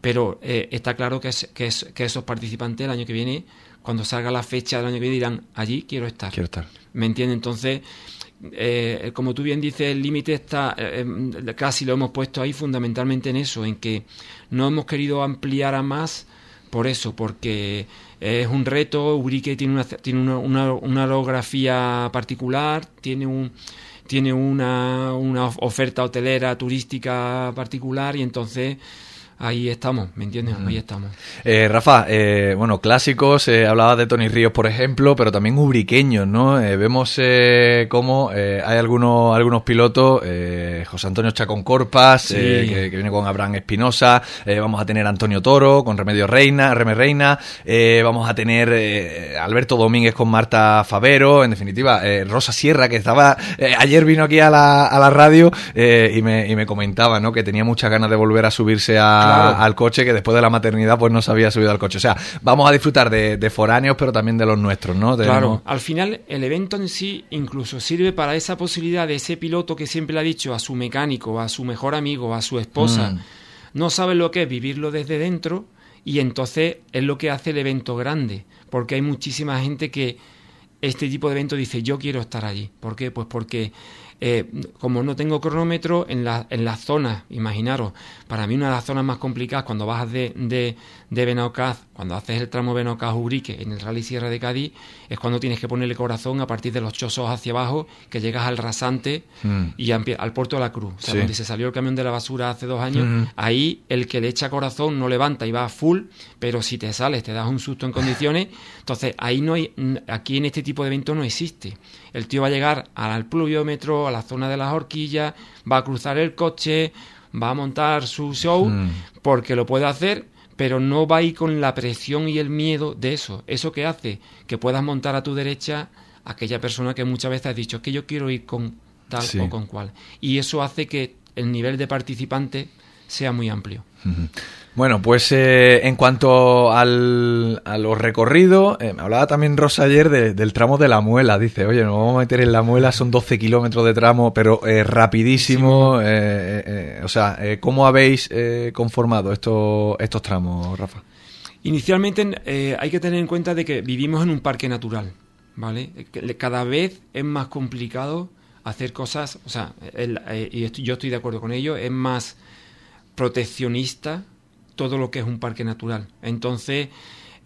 Pero eh, está claro que, es, que, es, que esos participantes el año que viene, cuando salga la fecha del año que viene, dirán, allí quiero estar. Quiero estar. ¿Me entiendes? Entonces, eh, como tú bien dices, el límite está, eh, em, casi lo hemos puesto ahí fundamentalmente en eso, en que no hemos querido ampliar a más por eso, porque es un reto, Urique tiene una, tiene una, una, una orografía particular, tiene un tiene una, una oferta hotelera turística particular y entonces ahí estamos, ¿me entiendes? Ahí estamos. Eh, Rafa, eh, bueno, clásicos, eh, hablabas de Tony Ríos, por ejemplo, pero también ubriqueños, ¿no? Eh, vemos cómo hay algunos, algunos pilotos, José Antonio Chacón Corpas, que, viene con Abraham Espinosa, vamos a tener Antonio Toro con Remedio Reina, Reme Reina, vamos a tener Alberto Domínguez con Marta Favero, en definitiva, Rosa Sierra, que estaba, ayer vino aquí a la, a la radio y, me, y me comentaba, ¿no? Que tenía muchas ganas de volver a subirse a al coche que después de la maternidad pues no se había subido al coche. O sea, vamos a disfrutar de, foráneos, pero también de los nuestros, ¿no? Claro, al final el evento en sí incluso sirve para esa posibilidad de ese piloto que siempre le ha dicho a su mecánico, a su mejor amigo, a su esposa, mm. no sabe lo que es vivirlo desde dentro y entonces es lo que hace el evento grande, porque hay muchísima gente que este tipo de evento dice yo quiero estar allí. ¿Por qué? Pues porque eh, como no tengo cronómetro, en, la, en las zonas, imaginaros, para mí una de las zonas más complicadas cuando bajas de, de, cuando haces el tramo Benaucaz-Ubrique en el Rally Sierra de Cádiz, es cuando tienes que ponerle corazón a partir de los chosos hacia abajo, que llegas al rasante mm. y al puerto de la Cruz. O sea, donde se salió el camión de la basura hace dos años, ahí el que le echa corazón no levanta y va a full, pero si te sales, te das un susto en condiciones, entonces ahí no hay, aquí en este tipo de evento no existe. El tío va a llegar al pluviómetro, a la zona de las horquillas, va a cruzar el coche, va a montar su show, mm. porque lo puede hacer, pero no va a ir con la presión y el miedo de eso. Eso que hace que puedas montar a tu derecha aquella persona que muchas veces ha dicho que yo quiero ir con tal o con cual. Y eso hace que el nivel de participante sea muy amplio. Bueno, pues eh, en cuanto al, a los recorridos, eh, me hablaba también Rosa ayer del tramo de la muela. Dice, oye, nos vamos a meter en la muela, son 12 kilómetros de tramo, pero eh, rapidísimo. o sea, ¿cómo habéis conformado estos, estos tramos, Rafa? Inicialmente hay que tener en cuenta de que vivimos en un parque natural, ¿vale? Cada vez es más complicado hacer cosas, o sea, y yo estoy de acuerdo con ello, es más proteccionista todo lo que es un parque natural. Entonces,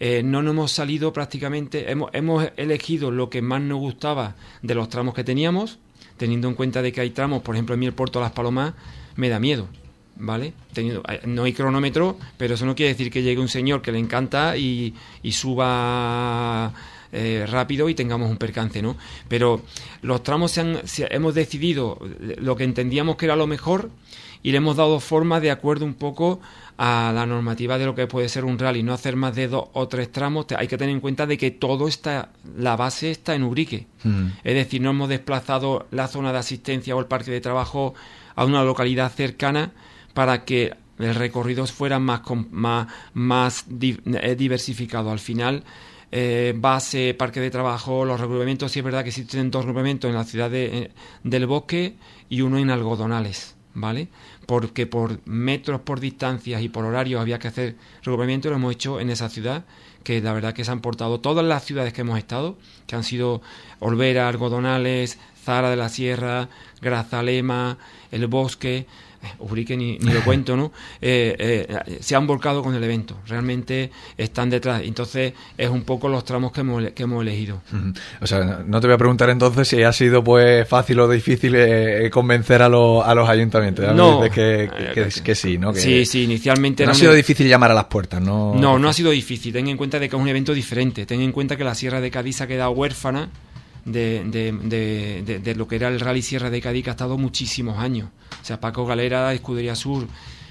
eh, no nos hemos salido prácticamente, hemos, hemos elegido lo que más nos gustaba de los tramos que teníamos, teniendo en cuenta de que hay tramos, por ejemplo, en mí el Puerto de Las Palomas me da miedo, ¿vale? Teniendo, no hay cronómetro, pero eso no quiere decir que llegue un señor que le encanta y, y suba eh, rápido y tengamos un percance, ¿no? Pero los tramos se han, hemos decidido lo que entendíamos que era lo mejor y le hemos dado forma de acuerdo un poco a la normativa de lo que puede ser un rally, no hacer más de dos o tres tramos, hay que tener en cuenta de que todo está, la base está en Ubrique. Mm. Es decir, no hemos desplazado la zona de asistencia o el parque de trabajo a una localidad cercana para que el recorrido fuera más, más, más eh, diversificado. Al final, eh, base, parque de trabajo, los recubrimientos, sí es verdad que existen dos recubrimientos en la ciudad de, eh, del bosque y uno en algodonales, ¿vale? Porque por metros, por distancias y por horarios había que hacer recubrimiento, lo hemos hecho en esa ciudad, que la verdad que se han portado todas las ciudades que hemos estado, que han sido Olvera, Algodonales, Zara de la Sierra, Grazalema, El Bosque, Ubrique ni, ni lo cuento, ¿no? Eh, eh, se han volcado con el evento, realmente están detrás. Entonces, es un poco los tramos que hemos, que hemos elegido. O sea, no te voy a preguntar entonces si ha sido pues fácil o difícil eh, convencer a, a los ayuntamientos. No, que, que, sí, ¿no? sí, sí, inicialmente... No ha sido difícil llamar a las puertas, ¿no? No, no ha sido difícil. Ten en cuenta de que es un evento diferente. Ten en cuenta que la Sierra de Cádiz ha quedado huérfana de, de, de, lo que era el Rally Sierra de Cádiz que ha estado muchísimos años. O sea, Paco Galera, Escudería Sur,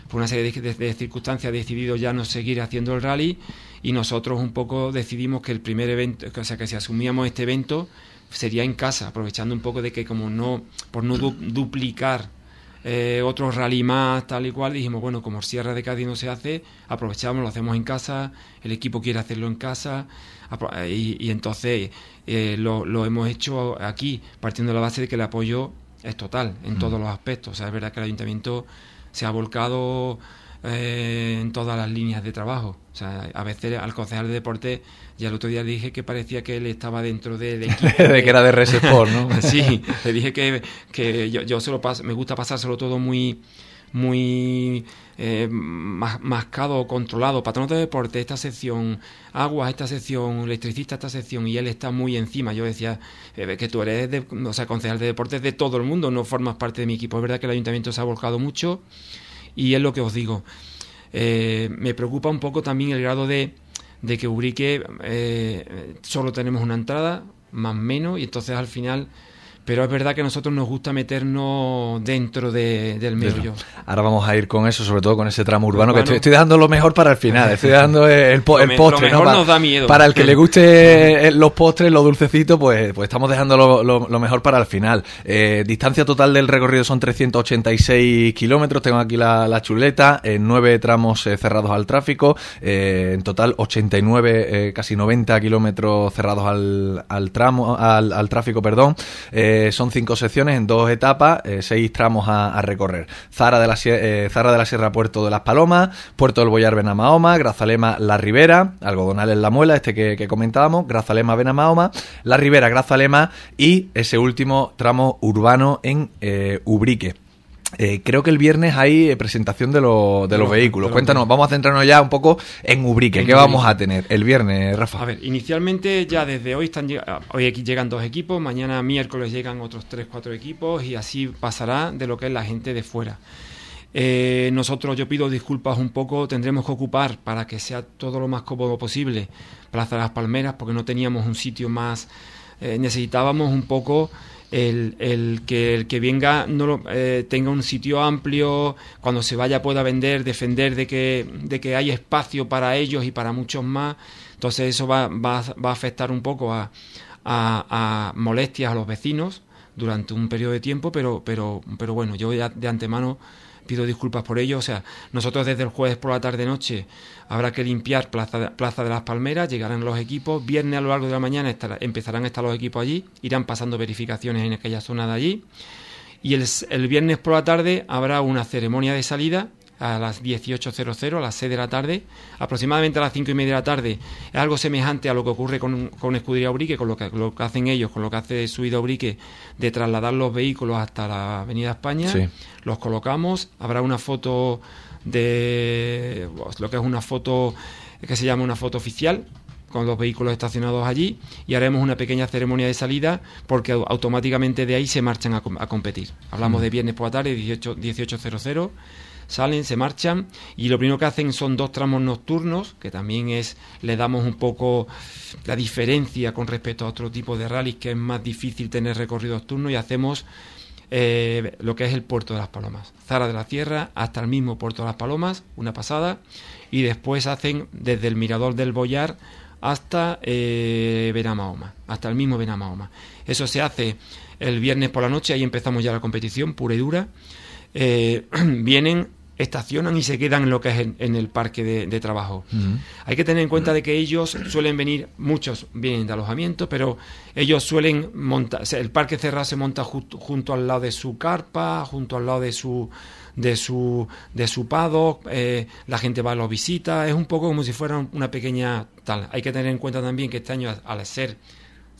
por una serie de, circunstancias ha decidido ya no seguir haciendo el rally y nosotros un poco decidimos que el primer evento, o sea, que si asumíamos este evento sería en casa, aprovechando un poco de que como no, por no duplicar eh, otro rally más, tal y cual, dijimos, bueno, como Sierra de Cádiz no se hace, aprovechamos, lo hacemos en casa, el equipo quiere hacerlo en casa, y, entonces eh, lo, lo, hemos hecho aquí, partiendo de la base de que el apoyo es total en mm. todos los aspectos. O sea, es verdad que el ayuntamiento se ha volcado eh, en todas las líneas de trabajo. O sea, a veces al concejal de deporte, ya el otro día le dije que parecía que él estaba dentro del equipo. de que era de Resesport, ¿no? sí, le dije que, que yo, yo se lo me gusta pasárselo todo muy muy eh, mascado o controlado. Patrono de deporte, esta sección, aguas, esta sección, electricista, esta sección, y él está muy encima. Yo decía eh, que tú eres, de, o sea, concejal de deportes de todo el mundo, no formas parte de mi equipo. Es verdad que el ayuntamiento se ha volcado mucho y es lo que os digo. Eh, me preocupa un poco también el grado de, de que Ubrique solo tenemos una entrada, más menos, y entonces al final pero es verdad que a nosotros nos gusta meternos dentro del medio. Ahora vamos a ir con eso, sobre todo con ese tramo urbano, que estoy, dejando lo mejor para el final, estoy dejando el, postre. Lo nos da miedo. Para el que le guste los postres, los dulcecitos, pues, pues estamos dejando lo, mejor para el final. Eh, distancia total del recorrido son 386 kilómetros, tengo aquí la, chuleta, en nueve tramos eh, cerrados al tráfico, eh, en total 89, casi 90 kilómetros cerrados al, al tramo, al, al tráfico, perdón. Eh, son cinco secciones en dos etapas, eh, seis tramos a, recorrer. Zara de, la, eh, Zara de la Sierra, Puerto de las Palomas, Puerto del Boyar, Benamahoma, Grazalema, La Ribera, Algodonal en La Muela, este que, comentábamos, Grazalema, Benamahoma, La Ribera, Grazalema y ese último tramo urbano en Ubrique. Eh, creo que el viernes hay eh, presentación de, de, los vehículos. Cuéntanos, vamos a centrarnos ya un poco en Ubrique. ¿Qué vamos a tener el viernes, Rafa? A ver, inicialmente ya desde hoy están ah, hoy aquí llegan dos equipos, mañana miércoles llegan otros tres, cuatro equipos y así pasará de lo que es la gente de fuera. Eh, nosotros, yo pido disculpas un poco, tendremos que ocupar para que sea todo lo más cómodo posible Plaza de las Palmeras porque no teníamos un sitio más, necesitábamos un poco el, el, que el que venga no eh, tenga un sitio amplio, cuando se vaya pueda vender, defender de que, de que hay espacio para ellos y para muchos más. Entonces eso va, va, va a afectar un poco a, a, molestias a los vecinos durante un periodo de tiempo, pero, pero, pero bueno, yo de antemano pido disculpas por ello. O sea, nosotros desde el jueves por la tarde-noche habrá que limpiar Plaza de, Plaza de las Palmeras, llegarán los equipos, viernes a lo largo de la mañana empezarán a estar los equipos allí, irán pasando verificaciones en aquella zona de allí. Y el, el viernes por la tarde habrá una ceremonia de salida a las 18.00, a las 6 de la tarde, aproximadamente a las 5 y media de la tarde. Es algo semejante a lo que ocurre con, con Escudería Ubrique, con lo que, lo que hacen ellos, con lo que hace Subida Ubrique, de trasladar los vehículos hasta la Avenida España. Los colocamos, habrá una foto de pues, lo que es una foto que se llama una foto oficial con los vehículos estacionados allí y haremos una pequeña ceremonia de salida porque automáticamente de ahí se marchan a, competir. Hablamos mm. de viernes por la tarde, 18, 18.00, salen, se marchan y lo primero que hacen son dos tramos nocturnos, que también es, le damos un poco la diferencia con respecto a otro tipo de rallies que es más difícil tener recorrido nocturno y hacemos eh, lo que es el puerto de las Palomas. Zara de la Tierra hasta el mismo puerto de las Palomas, una pasada, y después hacen desde el mirador del Boyar hasta eh, hasta el mismo Benamahoma. Eso se hace el viernes por la noche, ahí empezamos ya la competición pura y dura. Eh, vienen, estacionan y se quedan en lo que es en, el parque de, trabajo. Hay que tener en cuenta de que ellos suelen venir, muchos vienen de alojamiento, pero ellos suelen montar, el parque cerrado se monta junto al lado de su carpa, junto al lado de su de su, de su pado, eh, la gente va a los visita, es un poco como si fuera una pequeña tal. Hay que tener en cuenta también que este año, al ser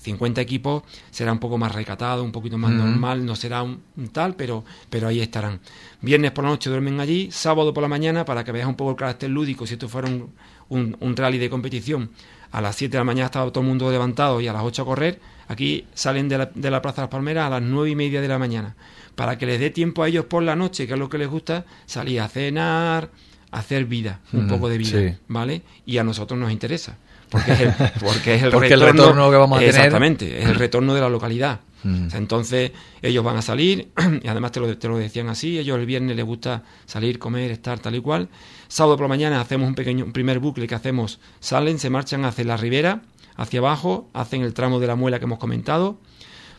50 equipos, será un poco más recatado, un poquito más normal, no será un, tal, pero, pero ahí estarán. Viernes por la noche duermen allí, sábado por la mañana, para que veas un poco el carácter lúdico, si esto fuera un, un, un rally de competición, a las 7 de la mañana estaba todo el mundo levantado y a las 8 a correr, aquí salen de la, de la Plaza de las Palmeras a las 9 y media de la mañana. Para que les dé tiempo a ellos por la noche, que es lo que les gusta, salir a cenar, hacer vida, un mm, poco de vida, ¿vale? Y a nosotros nos interesa, porque es el, porque es el, retorno, que vamos a tener. Exactamente, es el retorno de la localidad. Mm. entonces ellos van a salir, y además te lo, te lo decían así, ellos el viernes les gusta salir, comer, estar tal y cual. Sábado por la mañana hacemos un pequeño un primer bucle que hacemos, salen, se marchan hacia la ribera, hacia abajo, hacen el tramo de la muela que hemos comentado,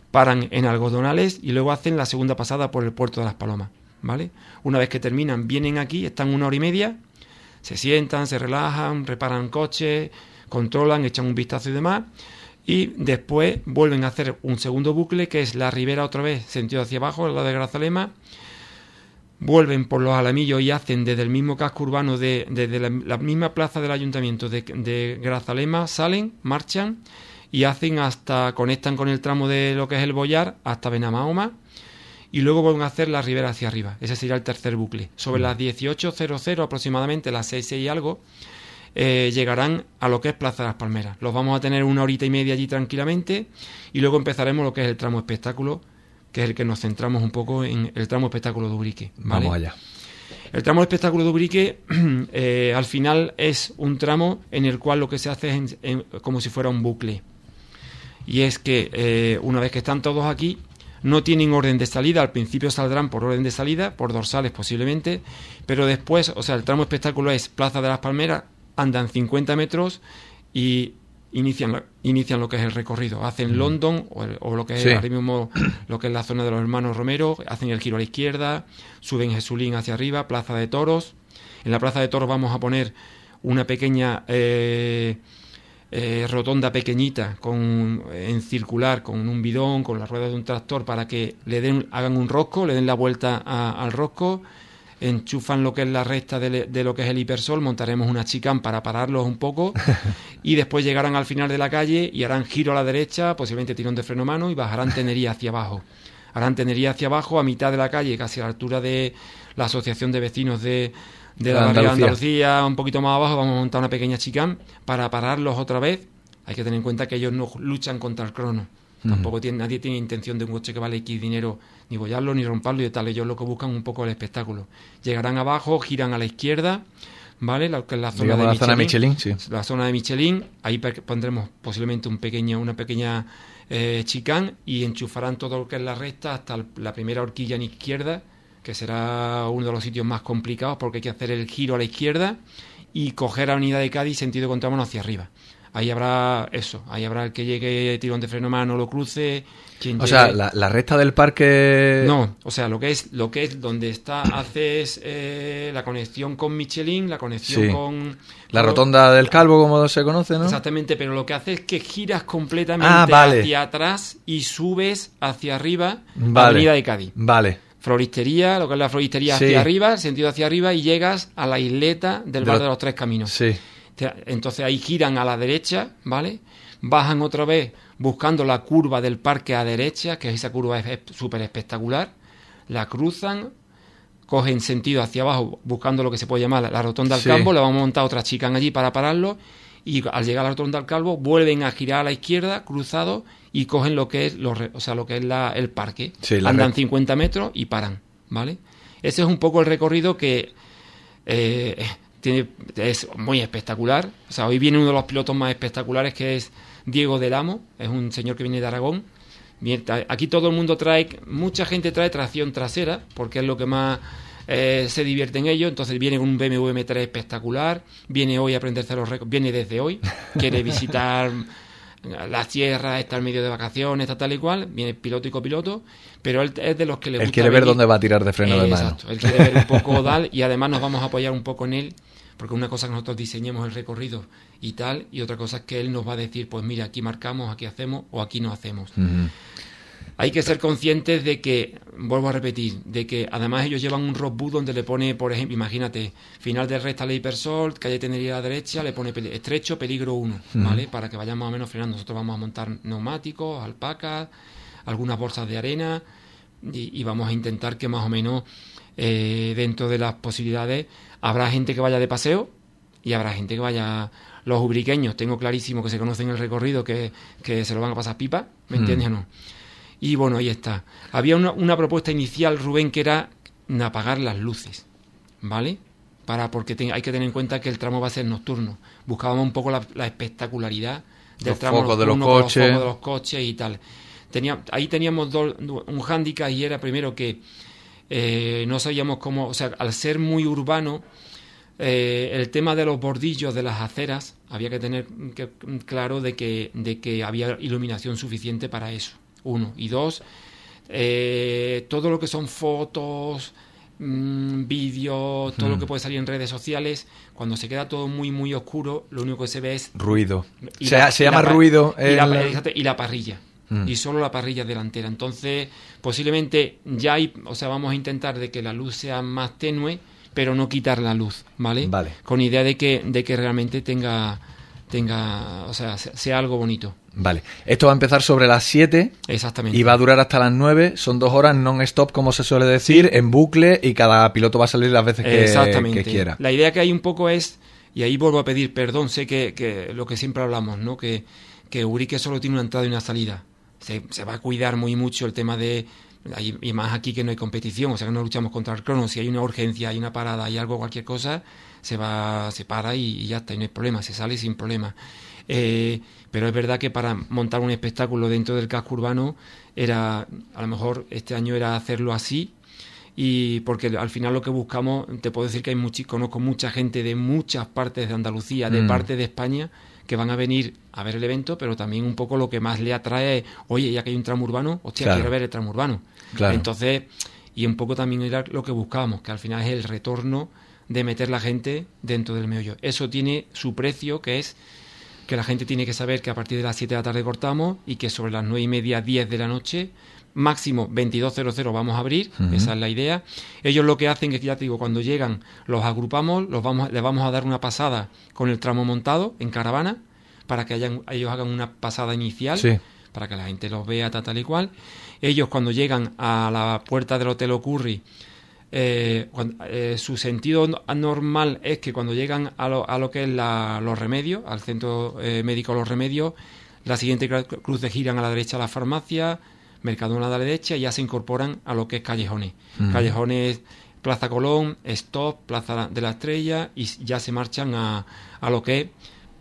paran en algodonales y luego hacen la segunda pasada por el puerto de las Palomas, ¿vale? Una vez que terminan, vienen aquí, están una hora y media, se sientan, se relajan, reparan coches, controlan, echan un vistazo y demás, y después vuelven a hacer un segundo bucle que es la ribera otra vez, sentido hacia abajo, al lado de Grazalema, vuelven por los alamillos y hacen desde el mismo casco urbano, de, desde la, misma plaza del ayuntamiento de, de Grazalema, salen, marchan, y hacen hasta, conectan con el tramo de lo que es el Boyar hasta Benamahoma y luego vuelven a hacer la ribera hacia arriba. Ese sería el tercer bucle. Sobre las 18.00 aproximadamente, las 6, y algo, eh, llegarán a lo que es Plaza de las Palmeras. Los vamos a tener una horita y media allí tranquilamente y luego empezará lo que es el tramo espectáculo, que es el que nos centramos un poco en el tramo espectáculo de Ubrique. Vamos allá. El tramo espectáculo de Ubrique eh, al final es un tramo en el cual lo que se hace es como si fuera un bucle y es que eh, una vez que están todos aquí, no tienen orden de salida, al principio saldrán por orden de salida, por dorsales posiblemente, pero después, o sea, el tramo espectáculo es Plaza de las Palmeras, andan 50 metros y inician, inician lo que es el recorrido. Hacen. London o, lo que es mismo lo que es la zona de los hermanos Romero, hacen el giro a la izquierda, suben Jesulín hacia arriba, Plaza de Toros. En la Plaza de Toros vamos a poner una pequeña eh, eh, rotonda pequeñita con, en circular con un bidón, con la rueda de un tractor para que le den, hagan un rosco, le den la vuelta al rosco, enchufan lo que es la recta de, lo que es el hipersol, montaremos una chicán para pararlos un poco y después llegarán al final de la calle y harán giro a la derecha, posiblemente tirón de freno mano y bajarán Tenería hacia abajo. Harán Tenería hacia abajo a mitad de la calle, casi a la altura de la Asociación de Vecinos de, de la Andalucía. Andalucía, un poquito más abajo, vamos a montar una pequeña chicán para pararlos otra vez. Hay que tener en cuenta que ellos no luchan contra el crono. Tampoco tiene, nadie tiene intención de un coche que vale X dinero ni bollarlo ni romperlo y tal. Ellos lo que buscan un poco el espectáculo. Llegarán abajo, giran a la izquierda, ¿vale? La, que es la zona, de, Michelin, La zona de Michelin. Ahí pondremos posiblemente un pequeño, una pequeña eh, chicán y enchufarán todo lo que es la recta hasta la primera horquilla en izquierda que será uno de los sitios más complicados porque hay que hacer el giro a la izquierda y coger a unidad de Cádiz sentido contramano hacia arriba. Ahí habrá eso, ahí habrá el que llegue tirón de freno mano, lo cruce. o sea, la, recta del parque. No, o sea, lo que es, lo que es donde está, haces eh, la conexión con Michelin, la conexión con. La rotonda del Calvo, como se conoce, ¿no? Exactamente, pero lo que hace es que giras completamente ah, hacia atrás y subes hacia arriba la avenida de Cádiz. Vale floristería, lo que es la floristería Sí. hacia arriba, sentido hacia arriba, y llegas a la isleta del De bar de los tres caminos. Sí. Entonces ahí giran a la derecha, ¿vale? Bajan otra vez buscando la curva del parque a derecha, que esa curva es súper espectacular. La cruzan, cogen sentido hacia abajo buscando lo que se puede llamar la, rotonda del Sí. Calvo, le vamos a montar otra chica allí para pararlo y al llegar a la rotonda del Calvo vuelven a girar a la izquierda, cruzado y cogen lo que es, los o sea, lo que es la- el parque. Sí, la Andan red. 50 metros y paran, ¿vale? Ese es un poco el recorrido que eh, tiene, es muy espectacular. O sea, hoy viene uno de los pilotos más espectaculares que es Diego del Amo, es un señor que viene de Aragón. Aquí todo el mundo trae, mucha gente trae tracción trasera, porque es lo que más eh, se divierte en ello. Entonces viene un BMW M3 espectacular, viene hoy a aprenderse los récords, viene desde hoy, quiere visitar la sierra, está en medio de vacaciones, está tal y cual, viene piloto y copiloto, pero él es de los que le Él gusta quiere ver venir- dónde va a tirar de freno de mano. Exacto, él quiere ver un poco tal y además nos vamos a apoyar un poco en él, porque una cosa que nosotros diseñemos el recorrido y tal, y otra cosa es que él nos va a decir, pues mira, aquí marcamos, aquí hacemos o aquí no hacemos. Hay que ser conscientes de que, vuelvo a repetir, de que además ellos llevan un roadbook donde le pone, por ejemplo, imagínate, final de recta Ley Persol, calle Tenería a la derecha, le pone peli- estrecho, peligro 1, ¿vale? Para que vayan más o menos frenando. Nosotros vamos a montar neumáticos, alpacas, algunas bolsas de arena y, y vamos a intentar que más o menos eh, dentro de las posibilidades habrá gente que vaya de paseo y habrá gente que vaya los ubriqueños tengo clarísimo que se conocen el recorrido que, que se lo van a pasar pipa ¿me entiendes o no? y bueno ahí está había una, una propuesta inicial Rubén que era apagar las luces ¿vale? para porque te- hay que tener en cuenta que el tramo va a ser nocturno buscábamos un poco la, la espectacularidad del Los tramo focos de los coches. focos de los coches y tal Tenía, ahí teníamos dos- un hándicap y era primero que eh, no sabíamos cómo, o sea, al ser muy urbano, eh, el tema de los bordillos de las aceras había que tener que- claro de que, de que había iluminación suficiente para eso. Uno. Y dos, eh, todo lo que son fotos, mm, vídeos, todo lo que puede salir en redes sociales, cuando se queda todo muy, muy oscuro, lo único que se ve es Ruido. y se, la- se y llama la ruido. la- y la parrilla Mm. y solo la parrilla delantera entonces posiblemente ya hay o sea vamos a intentar de que la luz sea más tenue pero no quitar la luz vale Vale. con idea de que de que realmente tenga tenga o sea se- sea algo bonito Vale. Esto va a empezar sobre las 7 exactamente y va a durar hasta las 9. Son dos horas non-stop, como se suele decir, en bucle y cada piloto va a salir las veces que, Exactamente. que quiera. La idea que hay un poco es, y ahí vuelvo a pedir perdón, sé que, que lo que siempre hablamos, ¿no? Que, que Urique solo tiene una entrada y una salida. Se, se va a cuidar muy mucho el tema de. hay- Y más aquí que no hay competición, o sea que no luchamos contra el crono. Si hay una urgencia, hay una parada, hay algo, cualquier cosa, se va, se para y, y ya está, y no hay problema, se sale sin problema. Eh, pero es verdad que para montar un espectáculo dentro del casco urbano era, a lo mejor este año era hacerlo así, y porque al final lo que buscamos, te puedo decir que hay conozco mucha gente de muchas partes de Andalucía, de Mm. parte de España, que van a venir a ver el evento, pero también un poco lo que más le atrae es, oye, ya que hay un tramo urbano, hostia, Claro. quiero ver el tramo urbano. Claro. Entonces, y un poco también era lo que buscábamos, que al final es el retorno de meter la gente dentro del meollo. Eso tiene su precio, que es que la gente tiene que saber que a partir de las 7 de la tarde cortamos y que sobre las 9 y media, 10 de la noche, máximo 22.00 vamos a abrir, esa es la idea. Ellos lo que hacen es que ya te digo, cuando llegan los agrupamos, los vamos, les vamos a dar una pasada con el tramo montado en caravana para que hayan- ellos hagan una pasada inicial Sí. para que la gente los vea tal, tal y cual. Ellos cuando llegan a la puerta del Hotel Ocurri, eh, eh, su sentido no- normal es que cuando llegan a lo, a lo que es la- los remedios, al centro eh, médico Los Remedios, la siguiente cruz de giran a la derecha a la farmacia, Mercadona a la derecha y ya se incorporan a lo que es callejones. Ujú. Callejones, Plaza Colón, Stop, Plaza de la Estrella y ya se marchan a, a lo que es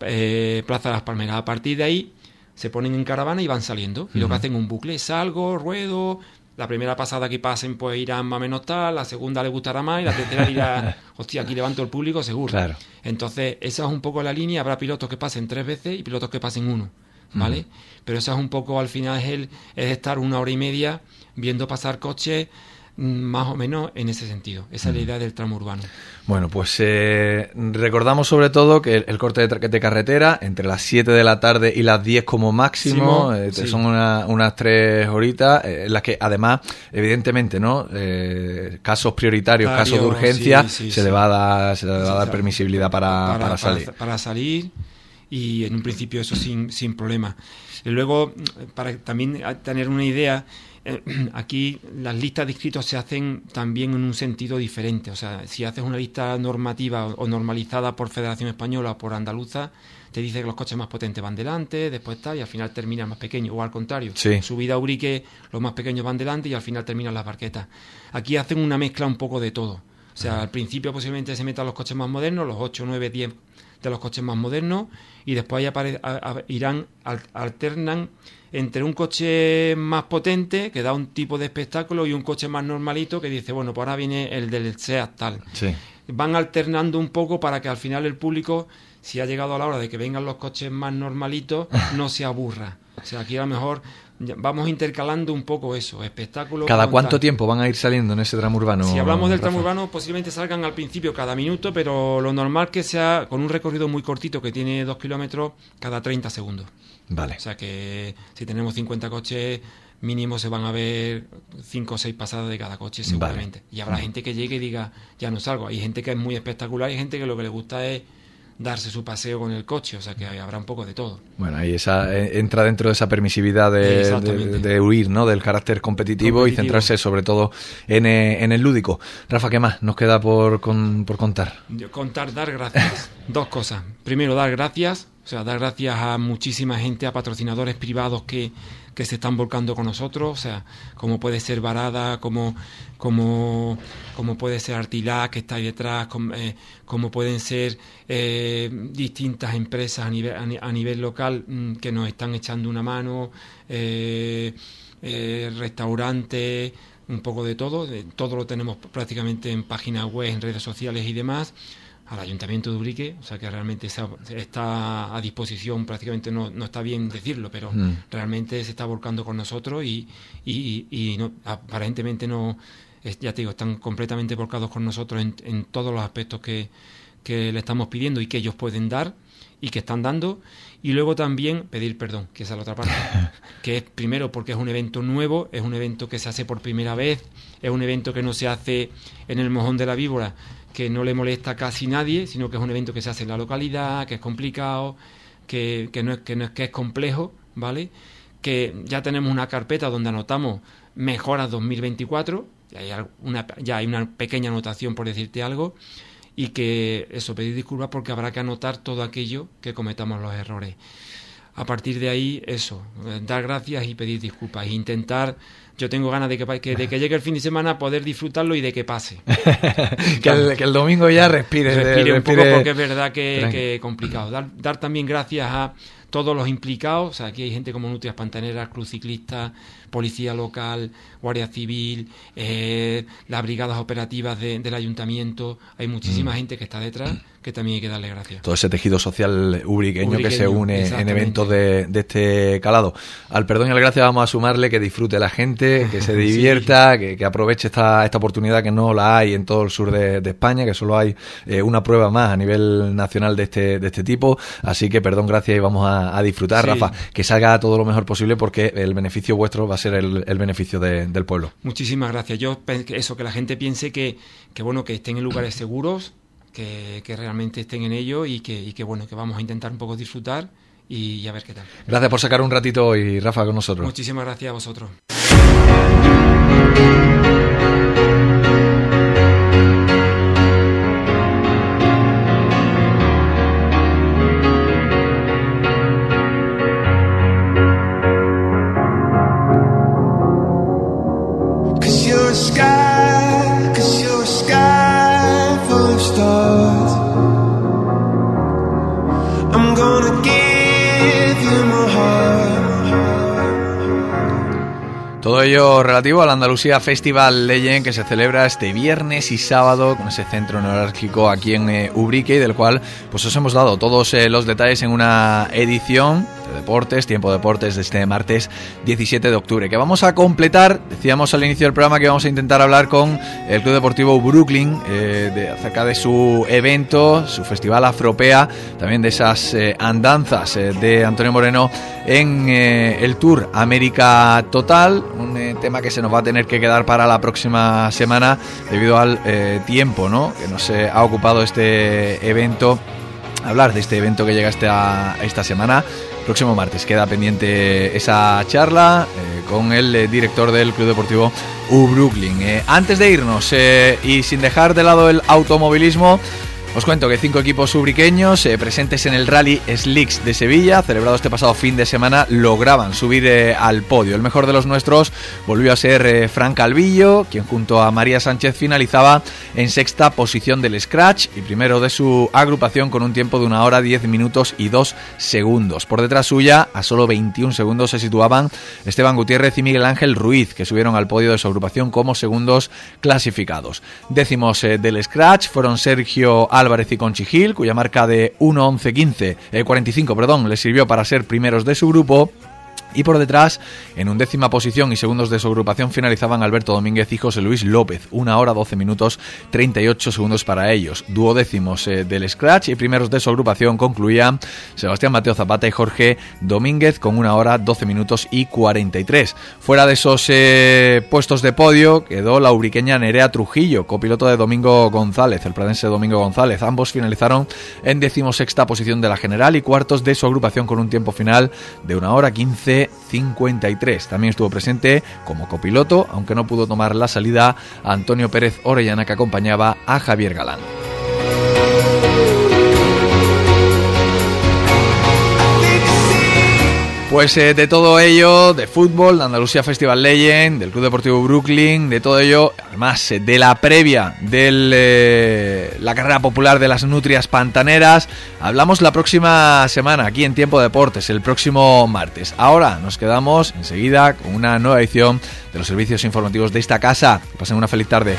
eh, Plaza de las Palmeras. A partir de ahí se ponen en caravana y van saliendo. Y lo que hacen es un bucle. Salgo, ruedo. La primera pasada que pasen pues irán más o menos tal, la segunda le gustará más y la tercera irá, hostia, aquí levanto el público seguro. Claro. Entonces, esa es un poco la línea. Habrá pilotos que pasen tres veces y pilotos que pasen uno, ¿vale? Pero esa es un poco, al final, es, el, es estar una hora y media viendo pasar coches más o menos en ese sentido. Esa es la idea del tramo urbano. Bueno, pues eh, recordamos sobre todo que el, corte de, carretera entre las 7 de la tarde y las 10 como máximo, eh, son unas tres horitas eh, en las que además, evidentemente, ¿no? casos prioritarios, casos de urgencia, se, Le va a dar, se le va a dar permisibilidad para, para, salir. Para, salir y en un principio eso sin, sin problema. Y luego, para también tener una idea, eh, aquí las listas de inscritos se hacen también en un sentido diferente. O sea, si haces una lista normativa o normalizada por Federación Española o por Andaluza, te dice que los coches más potentes van delante, después tal, y al final terminan más pequeños. O al contrario, subida a Urique, los más pequeños van delante y al final terminan las barquetas. Aquí hacen una mezcla un poco de todo. O sea, al principio posiblemente se metan los coches más modernos, los 8, 9, 10 de los coches más modernos, y después ahí irán, alternan entre un coche más potente, que da un tipo de espectáculo, y un coche más normalito, que dice, bueno, pues ahora viene el del SEAT tal. Van alternando un poco para que al final el público, si ha llegado a la hora de que vengan los coches más normalitos, no se aburra. O sea, aquí a lo mejor vamos intercalando un poco eso, espectáculo. ¿Cada cuánto tiempo van a ir saliendo en ese tramo urbano? Si hablamos del tramo urbano, posiblemente salgan al principio cada minuto, pero lo normal que sea con un recorrido muy cortito que tiene dos kilómetros cada 30 segundos. Vale. O sea que si tenemos 50 coches, mínimo se van a ver 5 o 6 pasadas de cada coche seguramente. Y habrá gente que llegue y diga, ya no salgo. Hay gente que es muy espectacular y gente que lo que le gusta es darse su paseo con el coche, o sea que habrá un poco de todo. Bueno, ahí esa, eh, entra dentro de esa permisividad de, huir, ¿no? Del carácter competitivo, y centrarse sobre todo en, eh, en, el lúdico. Rafa, ¿qué más nos queda por, por contar? Contar, dar gracias. Dos cosas. Primero, dar gracias, o sea, dar gracias a muchísima gente, a patrocinadores privados que que se están volcando con nosotros, o sea, como puede ser Varada, como, como, como puede ser Artilá, que está ahí detrás, eh, como, pueden ser eh, distintas empresas a nivel, a, nivel local mm, que nos están echando una mano, eh, restaurantes, un poco de todo, todo lo tenemos prácticamente en páginas web, en redes sociales y demás al Ayuntamiento de Ubrique, o sea que realmente está a disposición, prácticamente no, no está bien decirlo, pero mm. realmente se está volcando con nosotros y, y, no, aparentemente no, ya te digo, están completamente volcados con nosotros en, en todos los aspectos que, que le estamos pidiendo y que ellos pueden dar y que están dando. Y luego también pedir perdón, que esa es la otra parte. que es primero porque es un evento nuevo, es un evento que se hace por primera vez, es un evento que no se hace en el mojón de la víbora, que no le molesta a casi nadie, sino que es un evento que se hace en la localidad, que es complicado, que, no, es, que, no es, que es complejo, ¿vale? Que ya tenemos una carpeta donde anotamos mejoras 2024, ya hay, una, ya hay una pequeña anotación por decirte algo, y que eso, pedir disculpas porque habrá que anotar todo aquello que cometamos los errores. A partir de ahí, eso, dar gracias y pedir disculpas, e intentar yo tengo ganas de que, de que llegue el fin de semana poder disfrutarlo y de que pase. que, el, domingo ya respire. Respire un poco porque es verdad que es complicado. Dar, dar también gracias a todos los implicados, o sea, aquí hay gente como Nutrias Pantaneras, Cruz Ciclista, Policía Local, Guardia Civil, eh, las brigadas operativas del ayuntamiento, hay muchísima mm. gente que está detrás que también hay que darle gracias. Todo ese tejido social ubriqueño, que se une en eventos de, este calado. Al perdón y al gracias vamos a sumarle que disfrute la gente, que se divierta, que, aproveche esta, esta oportunidad que no la hay en todo el sur de, España, que solo hay eh, una prueba más a nivel nacional de este, de este tipo. Así que perdón, gracias y vamos a, disfrutar, Rafa, que salga todo lo mejor posible porque el beneficio vuestro va a ser el, el beneficio del pueblo. Muchísimas gracias. Yo eso, que la gente piense que, que bueno, que estén en lugares seguros, que, realmente estén en ello y que, y que, bueno, que vamos a intentar un poco disfrutar y, a ver qué tal. Gracias por sacar un ratito hoy, Rafa, con nosotros. Muchísimas gracias a vosotros. Relativo al Andalucía Festival Legend que se celebra este viernes y sábado con ese centro neurálgico aquí en eh, Ubrique y del cual pues os hemos dado todos eh, los detalles en una edición de deportes, tiempo de deportes de este martes 17 de octubre, que vamos a completar, decíamos al inicio del programa que vamos a intentar hablar con el Club Deportivo Brooklyn eh, acerca de su evento, su festival Afropea, también de esas eh, andanzas eh, de Antonio Moreno en el Tour América Total, un tema que se nos va a tener que quedar para la próxima semana debido al tiempo ¿no? que nos ha ocupado este evento hablar de este evento que llega esta, esta semana. Próximo martes queda pendiente esa charla eh, con el eh, director del Club Deportivo U Brooklyn. Eh, antes de irnos y sin dejar de lado el automovilismo, os cuento que cinco equipos ubriqueños eh, presentes en el Rally Slicks de Sevilla, celebrado este pasado fin de semana, lograban subir eh, al podio. El mejor de los nuestros volvió a ser eh, Frank Calvillo, quien junto a María Sánchez finalizaba en sexta posición del Scratch y primero de su agrupación con un tiempo de una hora, 10 minutos y 2 segundos. Por detrás suya, a solo 21 segundos, se situaban Esteban Gutiérrez y Miguel Ángel Ruiz, que subieron al podio de su agrupación como segundos clasificados. Décimos del Scratch fueron Sergio Álvarez y Conchigil, cuya marca de 1.11.15, eh, 45, perdón, le sirvió para ser primeros de su grupo y por detrás, en undécima posición y segundos de su agrupación, finalizaban Alberto Domínguez y José Luis López. Una hora 12 minutos 38 segundos para ellos. Duodécimos eh, del Scratch y primeros de su agrupación concluían Sebastián Mateo Zapata y Jorge Domínguez con una hora 12 minutos y 43. Fuera de esos eh, puestos de podio quedó la ubriqueña Nerea Trujillo, copiloto de Domingo González, el pradense Domingo González. Ambos finalizaron en decimosexta posición de la general y cuartos de su agrupación con un tiempo final de una hora 15 53. También estuvo presente como copiloto, aunque no pudo tomar la salida, Antonio Pérez Orellana que acompañaba a Javier Galán. Pues eh, de todo ello, de fútbol, de Andalucía Festival Legend, del Club Deportivo Brooklyn, de todo ello, además eh, de la previa de eh, la carrera popular de las Nutrias Pantaneras, hablamos la próxima semana aquí en Tiempo Deportes, el próximo martes. Ahora nos quedamos enseguida con una nueva edición de los servicios informativos de esta casa. pasen una feliz tarde.